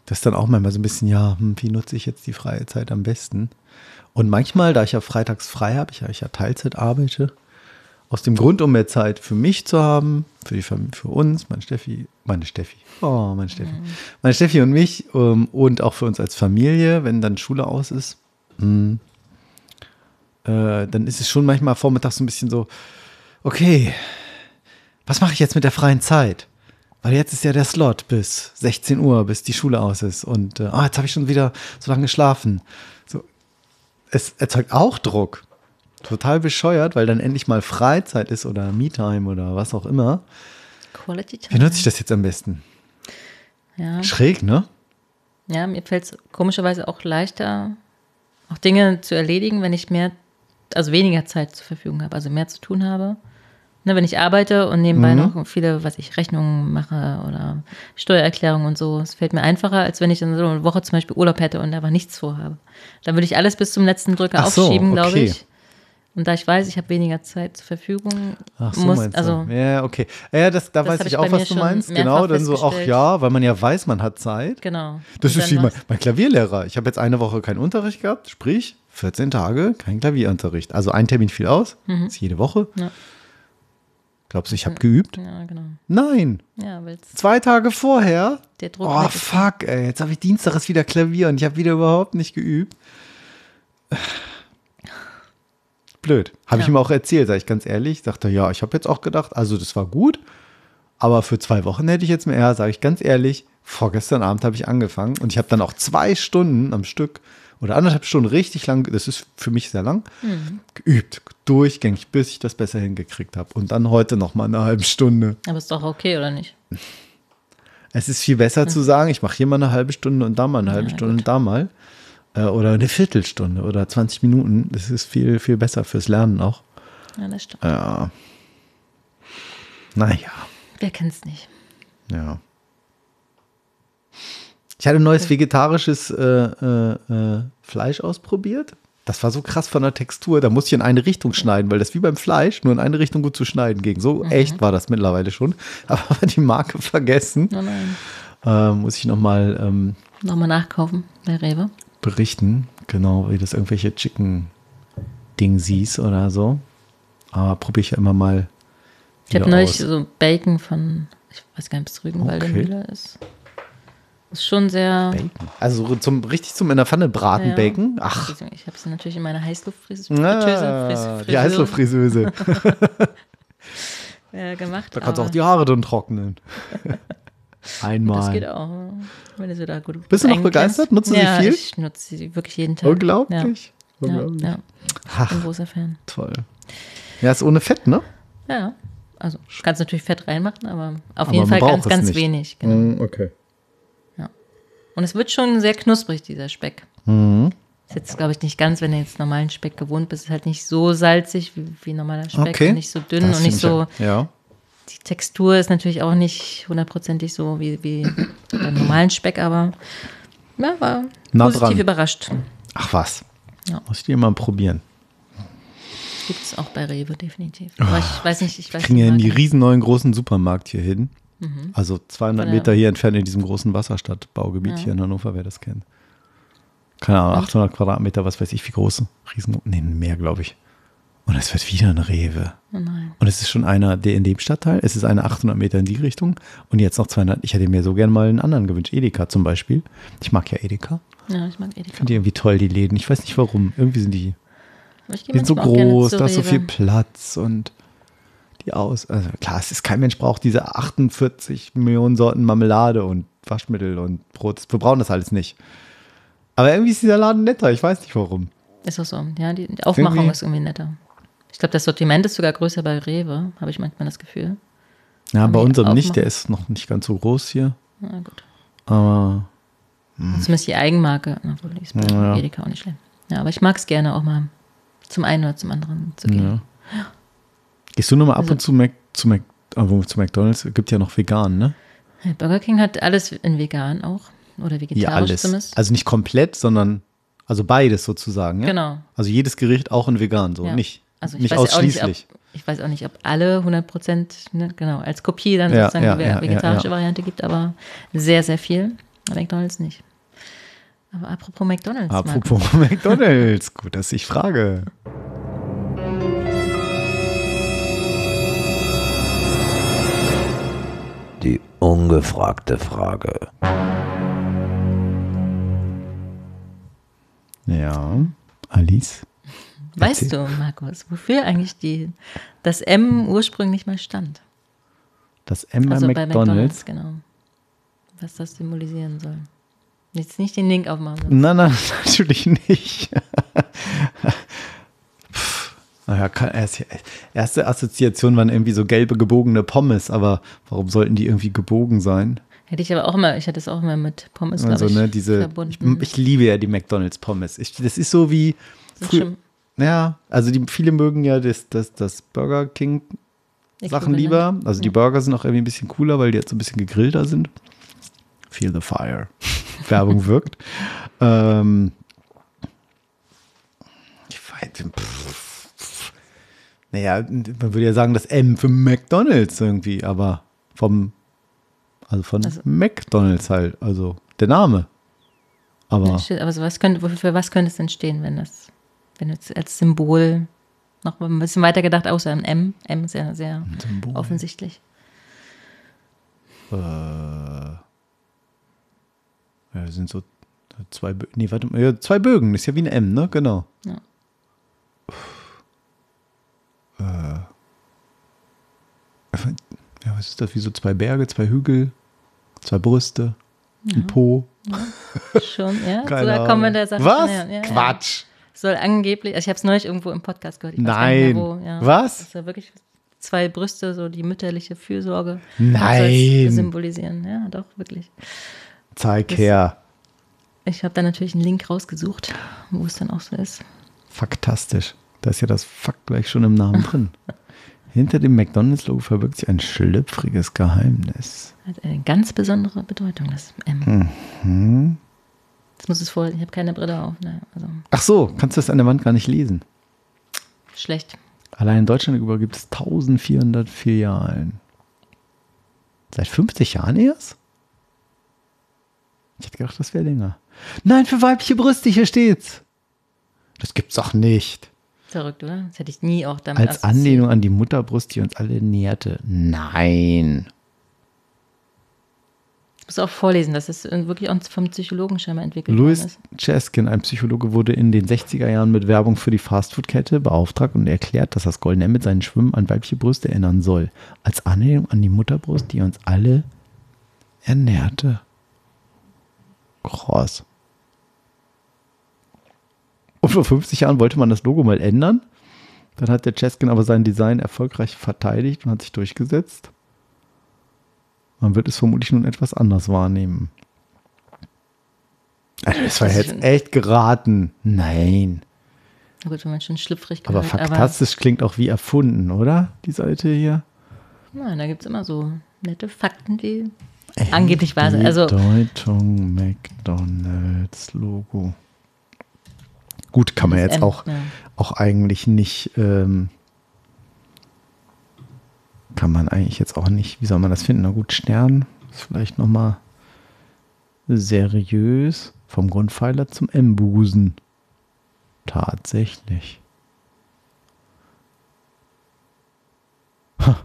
das ist dann auch manchmal so ein bisschen, ja, hm, wie nutze ich jetzt die freie Zeit am besten? Und manchmal, da ich ja freitags frei habe, ich, ja- ich ja Teilzeit arbeite, aus dem Grund, um mehr Zeit für mich zu haben, für die Familie, für uns, meine Steffi, meine Steffi, oh, meine Steffi, meine Steffi und mich ähm, und auch für uns als Familie, wenn dann Schule aus ist, hm, äh, dann ist es schon manchmal vormittags so ein bisschen so, okay, was mache ich jetzt mit der freien Zeit? Weil jetzt ist ja der Slot bis 16 Uhr, bis die Schule aus ist. Und äh, ah, jetzt habe ich schon wieder so lange geschlafen. So, es erzeugt auch Druck. Total bescheuert, weil dann endlich mal Freizeit ist oder Me-Time oder was auch immer. Quality Wie Time. nutze ich das jetzt am besten? Ja. Schräg, ne? Ja, mir fällt es komischerweise auch leichter, auch Dinge zu erledigen, wenn ich mehr, also weniger Zeit zur Verfügung habe, also mehr zu tun habe. Ne, wenn ich arbeite und nebenbei Mhm. noch viele, was ich, Rechnungen mache oder Steuererklärungen und so, es fällt mir einfacher, als wenn ich dann so eine Woche zum Beispiel Urlaub hätte und einfach nichts vorhabe. Dann würde ich alles bis zum letzten Drücker Ach so, aufschieben, glaube okay. ich. Und da ich weiß, ich habe weniger Zeit zur Verfügung, Ach so, muss, also ja, okay. Ja, das, da Das weiß ich ich auch, was du meinst. Genau, dann so, ach ja, weil man ja weiß, man hat Zeit. genau. Das Und ist wie mein, mein Klavierlehrer. Ich habe jetzt eine Woche keinen Unterricht gehabt, sprich 14 Tage kein Klavierunterricht. Also ein Termin fiel aus, ist jede Woche. Ja. Glaubst du, ich habe geübt? Ja, genau. Nein. Ja, weil Zwei Tage vorher. der Druck Oh, fuck, ey. Jetzt habe ich Dienstag ist wieder Klavier und ich habe wieder überhaupt nicht geübt. Blöd. Habe ich Ja. ihm auch erzählt, sage ich ganz ehrlich. Sagte, ja, ich habe jetzt auch gedacht, also das war gut, aber für zwei Wochen hätte ich jetzt mehr, sage ich ganz ehrlich, vorgestern Abend habe ich angefangen und ich habe dann auch zwei Stunden am Stück oder anderthalb Stunden richtig lang, das ist für mich sehr lang, geübt, durchgängig, bis ich das besser hingekriegt habe. Und dann heute noch mal eine halbe Stunde. Aber ist doch okay, oder nicht? Es ist viel besser zu sagen, ich mache hier mal eine halbe Stunde und da mal eine halbe Ja, Stunde gut. und da mal. Äh, oder eine Viertelstunde oder 20 Minuten. Das ist viel, viel besser fürs Lernen auch. Ja, das stimmt. Ja. Naja, Wer kennt's nicht? ja. Ich hatte ein neues vegetarisches äh, äh, äh, Fleisch ausprobiert. Das war so krass von der Textur. Da musste ich in eine Richtung schneiden, weil das wie beim Fleisch nur in eine Richtung gut zu schneiden ging. So Mhm. echt war das mittlerweile schon. Aber die Marke vergessen. Nein, nein. Äh, muss ich nochmal ähm, Nochmal nachkaufen bei Rewe. berichten, genau, wie das irgendwelche Chicken-Dingsies oder so. Aber probiere ich ja immer mal. Ich habe neulich aus. so Bacon von, ich weiß gar nicht, ob es Rügenwalder Okay. Mühle ist. Ist schon sehr. Bacon. Also so zum, richtig zum in der Pfanne braten Ja. Bacon. Ach, Ich habe es natürlich in meiner Heißluftfritteuse ah, die Heißluftfriseuse. äh, gemacht. Da kannst du auch die Haare dann trocknen. Einmal. Das geht auch, wenn du sie da gut Bist du noch begeistert? Nutzt du sie ja, viel? ich nutze sie wirklich jeden Tag. Unglaublich. Ja, ja, Unglaublich. ja. Ich Ach, bin ein großer Fan. toll. Ja, ist ohne Fett, ne? Ja, also kannst natürlich Fett reinmachen, aber auf Aber jeden Fall ganz, ganz nicht. wenig. Genau. Mm, Okay. Und es wird schon sehr knusprig, dieser Speck. Mhm. Ist jetzt, glaube ich, nicht ganz, wenn du jetzt normalen Speck gewohnt bist, ist halt nicht so salzig wie, wie normaler Speck Okay. und nicht so dünn Das und nicht so. Ja. Die Textur ist natürlich auch nicht hundertprozentig so wie, wie beim normalen Speck, aber ja, war Nah positiv dran. überrascht. Ach was. Ja. Muss ich dir mal probieren. Gibt es auch bei Rewe definitiv. Aber ich weiß nicht, ich weiß Kriegen ja in die riesen neuen großen Supermarkt hier hin. Also 200 Von der- Meter hier entfernt in diesem großen Wasserstadtbaugebiet hier in Hannover, wer das kennt. Keine Ahnung, 800 Quadratmeter, was weiß ich, wie groß. Riesen, nee, mehr, glaube ich. Und es wird wieder ein Rewe. Oh. Und es ist schon einer, der in dem Stadtteil, es ist eine 800 Meter in die Richtung und jetzt noch 200. Ich hätte mir so gern mal einen anderen gewünscht. Edeka zum Beispiel. Ich mag ja Edeka. Ja, ich mag Edeka. Finde die irgendwie toll, die Läden. Ich weiß nicht warum. Irgendwie sind die, die sind so gerne groß, da ist so viel Platz und die aus. Also klar, es ist kein Mensch braucht diese 48 Millionen Sorten Marmelade und Waschmittel und Brot. Wir brauchen das alles nicht. Aber irgendwie ist dieser Laden netter. Ich weiß nicht warum. Ist auch so. Ja, die, Aufmachung Irgendwie- ist irgendwie netter. Ich glaube, das Sortiment ist sogar größer bei Rewe, habe ich manchmal das Gefühl. Ja, Kann bei unserem nicht. Der ist noch nicht ganz so groß hier. Na gut. Aber Zumindest die Eigenmarke, obwohl die ist bei Hm. Ja. Edeka auch nicht schlimm. Ja, aber ich mag es gerne auch mal zum einen oder zum anderen zu gehen. Gehst du nur mal ab Also- und zu Mac, zu, Mac, wo- zu McDonalds? Gibt ja noch vegan, ne? Burger King hat alles in vegan auch. Oder vegetarisch Ja, alles. zumindest. Also nicht komplett, sondern also beides sozusagen. Ja? Genau. Also jedes Gericht auch in vegan, so Ja. nicht. Also ich nicht auch nicht, ausschließlich. ob, ich weiß auch nicht, ob alle 100 Prozent, ne, genau, als Kopie dann Ja, sozusagen die vegetarische. Variante gibt, aber sehr, sehr viel. Bei McDonalds nicht. Aber apropos McDonalds. Marco. Apropos McDonalds, gut, dass ich frage. Die ungefragte Frage. Ja, Alice. Weißt Erzähl. du, Markus, wofür eigentlich die, das M ursprünglich mal stand? Das M bei also McDonalds. bei McDonalds, genau. Was das symbolisieren soll. Jetzt nicht den Link aufmachen. sonst- Nein, nein, natürlich nicht. Naja, kann- erste Assoziation waren irgendwie so gelbe gebogene Pommes, aber warum sollten die irgendwie gebogen sein? Hätte ich aber auch immer, ich hätte es auch immer mit Pommes, Also, ich, ne, diese, ich, verbunden. ich liebe ja die McDonalds Pommes. Ich, das ist so wie, Sind früh- ja, also die, viele mögen ja das, das, das Burger King Sachen lieber. Also die Burger sind auch irgendwie ein bisschen cooler, weil die jetzt so ein bisschen gegrillter sind. Feel the fire. Werbung wirkt. Ähm, ich weiß, pff. Naja, man würde ja sagen, das M für McDonalds irgendwie, aber vom, also von Also- McDonalds halt, also der Name. Aber aber so was könnte, für was könnte es denn stehen, wenn das, wenn jetzt als Symbol noch ein bisschen weiter gedacht, außer ein M. M ist ja sehr Symbol. offensichtlich. ja, sind so zwei, Bö nee, warte mal, ja, zwei Bögen, ist ja wie ein M, ne? Genau. Ja. Äh, ja, was ist das? Wie so zwei Berge, zwei Hügel, zwei Brüste, ein Po. Schon, ja? Keine so, da kommen wir der Sache Was? Ja, ja. Quatsch. Soll angeblich, also ich habe es neulich irgendwo im Podcast gehört. Nein. wo, ja. Was? Das ist ja wirklich zwei Brüste, so die mütterliche Fürsorge. Nein. Symbolisieren, ja, doch, wirklich. Zeig Das- her. Ich habe da natürlich einen Link rausgesucht, wo es dann auch so ist. Faktastisch. Da ist ja das Fuck gleich schon im Namen drin. Hinter dem McDonalds-Logo verbirgt sich ein schlüpfriges Geheimnis. Hat eine ganz besondere Bedeutung, das M. Mhm. Jetzt muss es vor, ich habe keine Brille auf. Ne? Also Ach so, kannst du das an der Wand gar nicht lesen. schlecht. Allein in Deutschland über gibt es 1400 Filialen. Seit 50 Jahren erst? Ich hätte gedacht, das wäre länger. Nein, für weibliche Brüste, hier steht's. Das gibt's doch nicht. Verrückt, oder? Das hätte ich nie auch damit Als assoziiert. Anlehnung an die Mutterbrust, die uns alle nährte. Nein. Ich muss auch vorlesen, dass es wirklich auch vom Psychologen scheinbar entwickelt Louis worden ist. Cheskin, ein Psychologe, wurde in den 60er Jahren mit Werbung für die Fastfood-Kette beauftragt und erklärt, dass das goldene M mit seinen Schwimmen an weibliche Brüste erinnern soll. Als Anlehnung an die Mutterbrust, die uns alle ernährte. Krass. Und vor 50 Jahren wollte man das Logo mal ändern. Dann hat der Cheskin aber sein Design erfolgreich verteidigt und hat sich durchgesetzt. Man wird es vermutlich nun etwas anders wahrnehmen. Also das war jetzt echt geraten. Nein. Na gut, wenn man schon schlüpfrig Aber gehört, fantastisch klingt auch wie erfunden, oder? Die Seite hier. Nein, da gibt es immer so nette Fakten, die angeblich wahr sind. Also, Bedeutung McDonalds Logo. Gut, kann man Das jetzt M, auch, ja. auch eigentlich nicht, ähm, kann man eigentlich jetzt auch nicht, wie soll man das finden? Na gut, Stern ist vielleicht nochmal seriös. Vom Grundpfeiler zum M-Busen. Tatsächlich. Ha.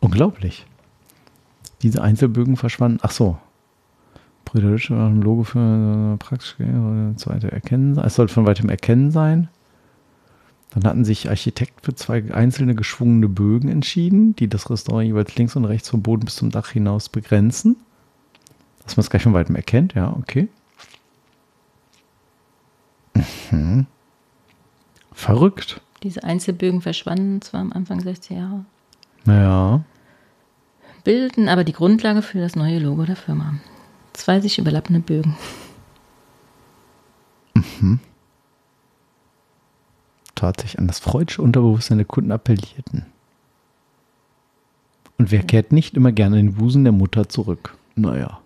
Unglaublich. Diese Einzelbögen verschwanden. Ach so. Ein Logo für äh, praktisch zweite erkennen. Es sollte von weitem erkennen sein. Dann hatten sich Architekt für zwei einzelne geschwungene Bögen entschieden, die das Restaurant jeweils links und rechts vom Boden bis zum Dach hinaus begrenzen. Dass man es gleich von weitem erkennt, ja, okay. Mhm. Verrückt. diese Einzelbögen verschwanden zwar am Anfang 60er Jahre, Naja. bilden aber die Grundlage für das neue Logo der Firma. Zwei sich überlappende Bögen. tatsächlich an das freudsche Unterbewusstsein der Kunden appellierten. Und wer kehrt nicht immer gerne in den Busen der Mutter zurück? Naja.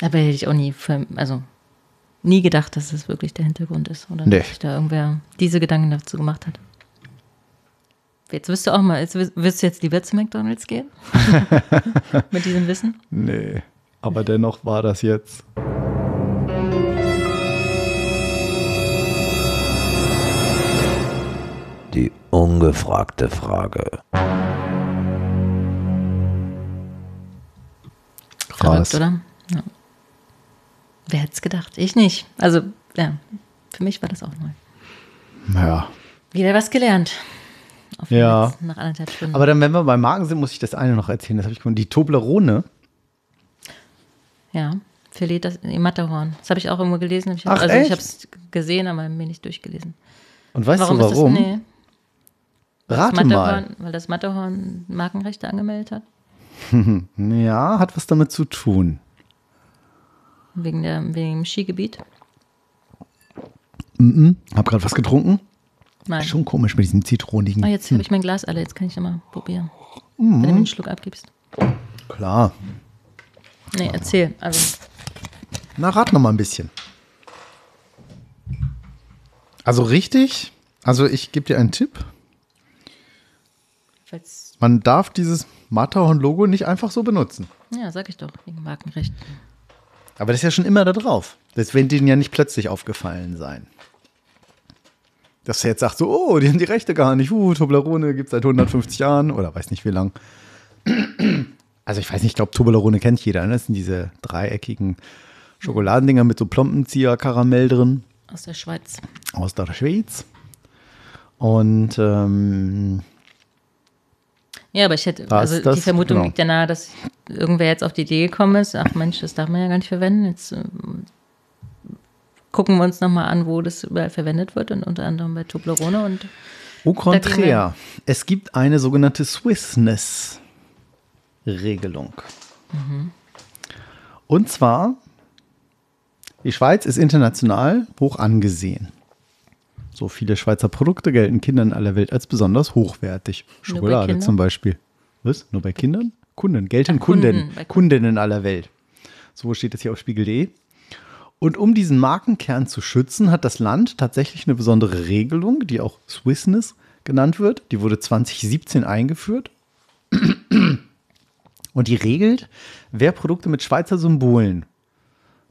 Aber hätte ich auch nie, für, also nie gedacht, dass das wirklich der Hintergrund ist. Oder Nee. dass sich da irgendwer diese Gedanken dazu gemacht hat. Jetzt wirst du auch mal, jetzt wirst du jetzt lieber zu McDonalds gehen? Mit diesem Wissen? Nee. Aber dennoch war das jetzt. Die ungefragte Frage. Verrückt, Krass. oder? Ja. Wer hätte es gedacht? Ich nicht. Also, ja, für mich war das auch neu. Ja. Wieder was gelernt. Auf Ja. jetzt Nach anderthalb Stunden. Aber dann, wenn wir bei Marken sind, muss ich das eine noch erzählen. Das habe ich gefunden. Die Toblerone. ja, Filet, das im Matterhorn. Das habe ich auch irgendwo gelesen. Ich hab, Ach, also echt? ich habe es gesehen, aber mir nicht durchgelesen. Und weißt warum du warum? ist das? Nee, Rate mal. Weil das Matterhorn Markenrechte angemeldet hat. Ja, hat was damit zu tun. Wegen, der, wegen dem Skigebiet. Hab gerade was getrunken. Nein. Schon komisch mit diesem zitronigen. Ah, jetzt habe ich mein Glas alle, jetzt kann ich immer probieren. Wenn du mir einen Schluck abgibst. Klar. Nee, erzähl. Also, Na, rat noch mal ein bisschen. Also richtig. Also ich gebe dir einen Tipp. falls, Man darf dieses Matterhorn-Logo nicht einfach so benutzen. ja, sag ich doch, wegen Markenrecht. Aber das ist ja schon immer da drauf. Das wird denen ja nicht plötzlich aufgefallen sein. Dass er jetzt sagt so, oh, die haben die Rechte gar nicht. Uh, Toblerone gibt es seit 150 Jahren oder weiß nicht wie lang. Also ich weiß nicht, ich glaube, Toblerone kennt jeder. Ne? Das sind diese dreieckigen Schokoladendinger mit so Plompenzieher-Karamell drin Aus der Schweiz. aus der Schweiz. Und ähm, Ja, aber ich hätte, also das, die Vermutung genau. liegt ja nahe, dass irgendwer jetzt auf die Idee gekommen ist, ach Mensch, das darf man ja gar nicht verwenden. Jetzt ähm, gucken wir uns nochmal an, wo das überall verwendet wird und unter anderem bei Toblerone und au contraire, es gibt eine sogenannte Swissness-Regelung. Und zwar, die Schweiz ist international hoch angesehen. So viele Schweizer Produkte gelten Kindern aller Welt als besonders hochwertig. Bei Schokolade Kindern? zum Beispiel. Was? Nur bei Kindern? Kunden. Gelten Kunden, Kunden. bei Kunden. Kundinnen aller Welt. So steht es hier auf spiegel.de. Und um diesen Markenkern zu schützen, hat das Land tatsächlich eine besondere Regelung, die auch Swissness genannt wird. Die wurde 2017 eingeführt. Und die regelt, wer Produkte mit Schweizer Symbolen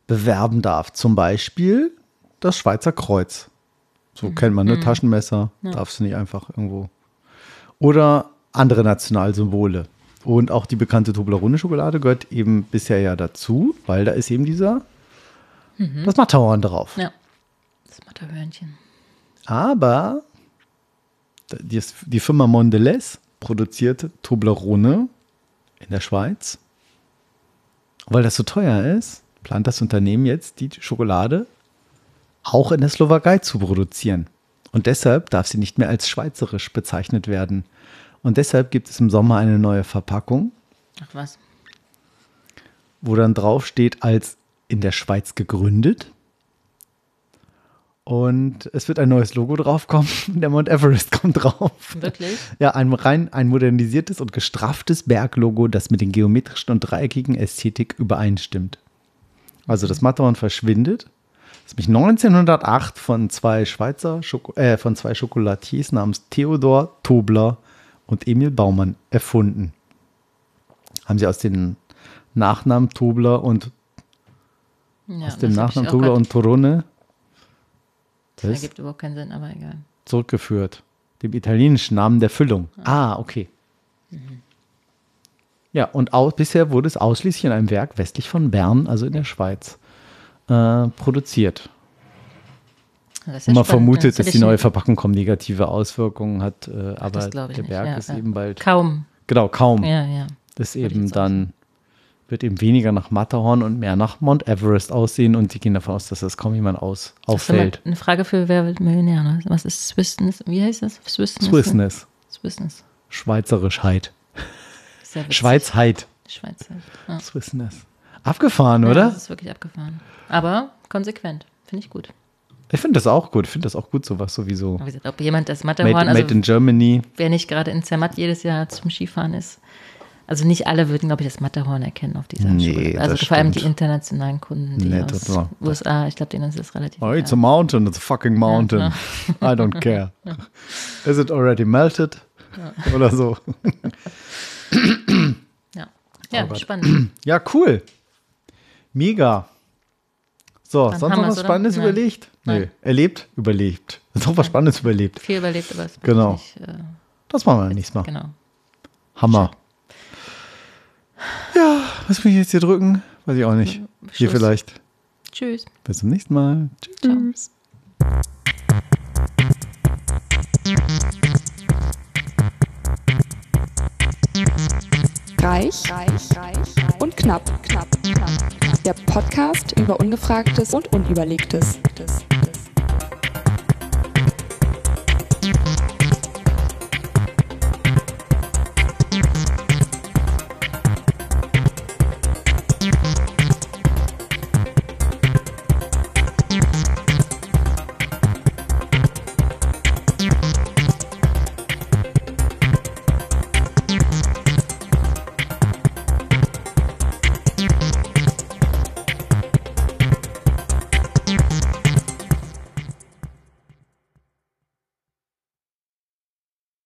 bewerben darf. Zum Beispiel das Schweizer Kreuz. So kennt man, ne? Taschenmesser. Darfst du nicht einfach irgendwo. Oder andere Nationalsymbole. Und auch die bekannte Toblerone-Schokolade gehört eben bisher ja dazu, weil da ist eben dieser, das Matterhorn drauf. Ja. Das Matterhörnchen. Aber die, die Firma Mondelez produziert Toblerone in der Schweiz. Weil das so teuer ist, plant das Unternehmen jetzt, die Schokolade auch in der Slowakei zu produzieren. Und deshalb darf sie nicht mehr als schweizerisch bezeichnet werden. Und deshalb gibt es im Sommer eine neue Verpackung, Ach was. wo dann drauf steht als in der Schweiz gegründet. Und es wird ein neues Logo draufkommen. Der Mount Everest kommt drauf. Wirklich? Ja, ein rein ein modernisiertes und gestrafftes Berglogo, das mit den geometrischen und dreieckigen Ästhetik übereinstimmt. Also das Matterhorn verschwindet. Das ist nämlich 1908 von zwei Schweizer Schoko äh, von zwei Schokolatiers namens Theodor Tobler und Emil Baumann erfunden. Haben sie aus den Nachnamen Tobler und Ja, aus dem das Nachnamen auch grad- und Torone Das Was? ergibt überhaupt keinen Sinn, aber egal. zurückgeführt. Dem italienischen Namen der Füllung. Ah, okay. Ja, und au bisher wurde es ausschließlich in einem Werk westlich von Bern, also in der Schweiz, äh, produziert. Das ist ja man spannend, vermutet, dass die neue Verpackung negative Auswirkungen hat, äh, aber das der Berg ja, ist ja. eben bald. Kaum. Genau, kaum. Ja, ja. Das ich eben auch dann wird eben weniger nach Matterhorn und mehr nach Mount Everest aussehen und die gehen davon aus, dass das kaum jemand aus, auffällt. Eine Frage für Wer wird Millionär? Ne? Was ist Swissness? Wie heißt das? Swissness. Swissness, Swissness. Schweizerischheit. Schweizheit. Schweiz. Ja. Swissness. Abgefahren, Ja, oder? das ist wirklich abgefahren. Aber konsequent. Finde ich gut. Ich finde das auch gut. Ich finde das auch gut, sowas sowieso. Aber wie gesagt, ob jemand das Made, Matterhorn, also made in Germany. wer nicht gerade in Zermatt jedes Jahr zum Skifahren ist, also nicht alle würden, glaube ich, das Matterhorn erkennen auf dieser Nee, Schokolade. Also vor allem die internationalen Kunden, die Nee, aus total. USA, ich glaube, denen ist das relativ Oh, it's a mountain. It's a fucking mountain. I don't care. Is it already melted? Oder so. Ja, ja Gott. spannend. Ja, cool. Mega. So, Dann sonst noch was? Spannendes Nein. überlegt? Nee. Nein. Erlebt? Überlebt. Noch was Spannendes überlebt. Viel überlebt, aber es ist Genau. nicht, äh, Das machen wir nächstes Mal. genau. Hammer. Ja, was will ich jetzt hier drücken? Weiß ich auch nicht. Hier Schluss. vielleicht. Tschüss. Bis zum nächsten Mal. Tschüss. Reich, reich, reich und knapp, knapp, knapp. Der Podcast über Ungefragtes und Unüberlegtes.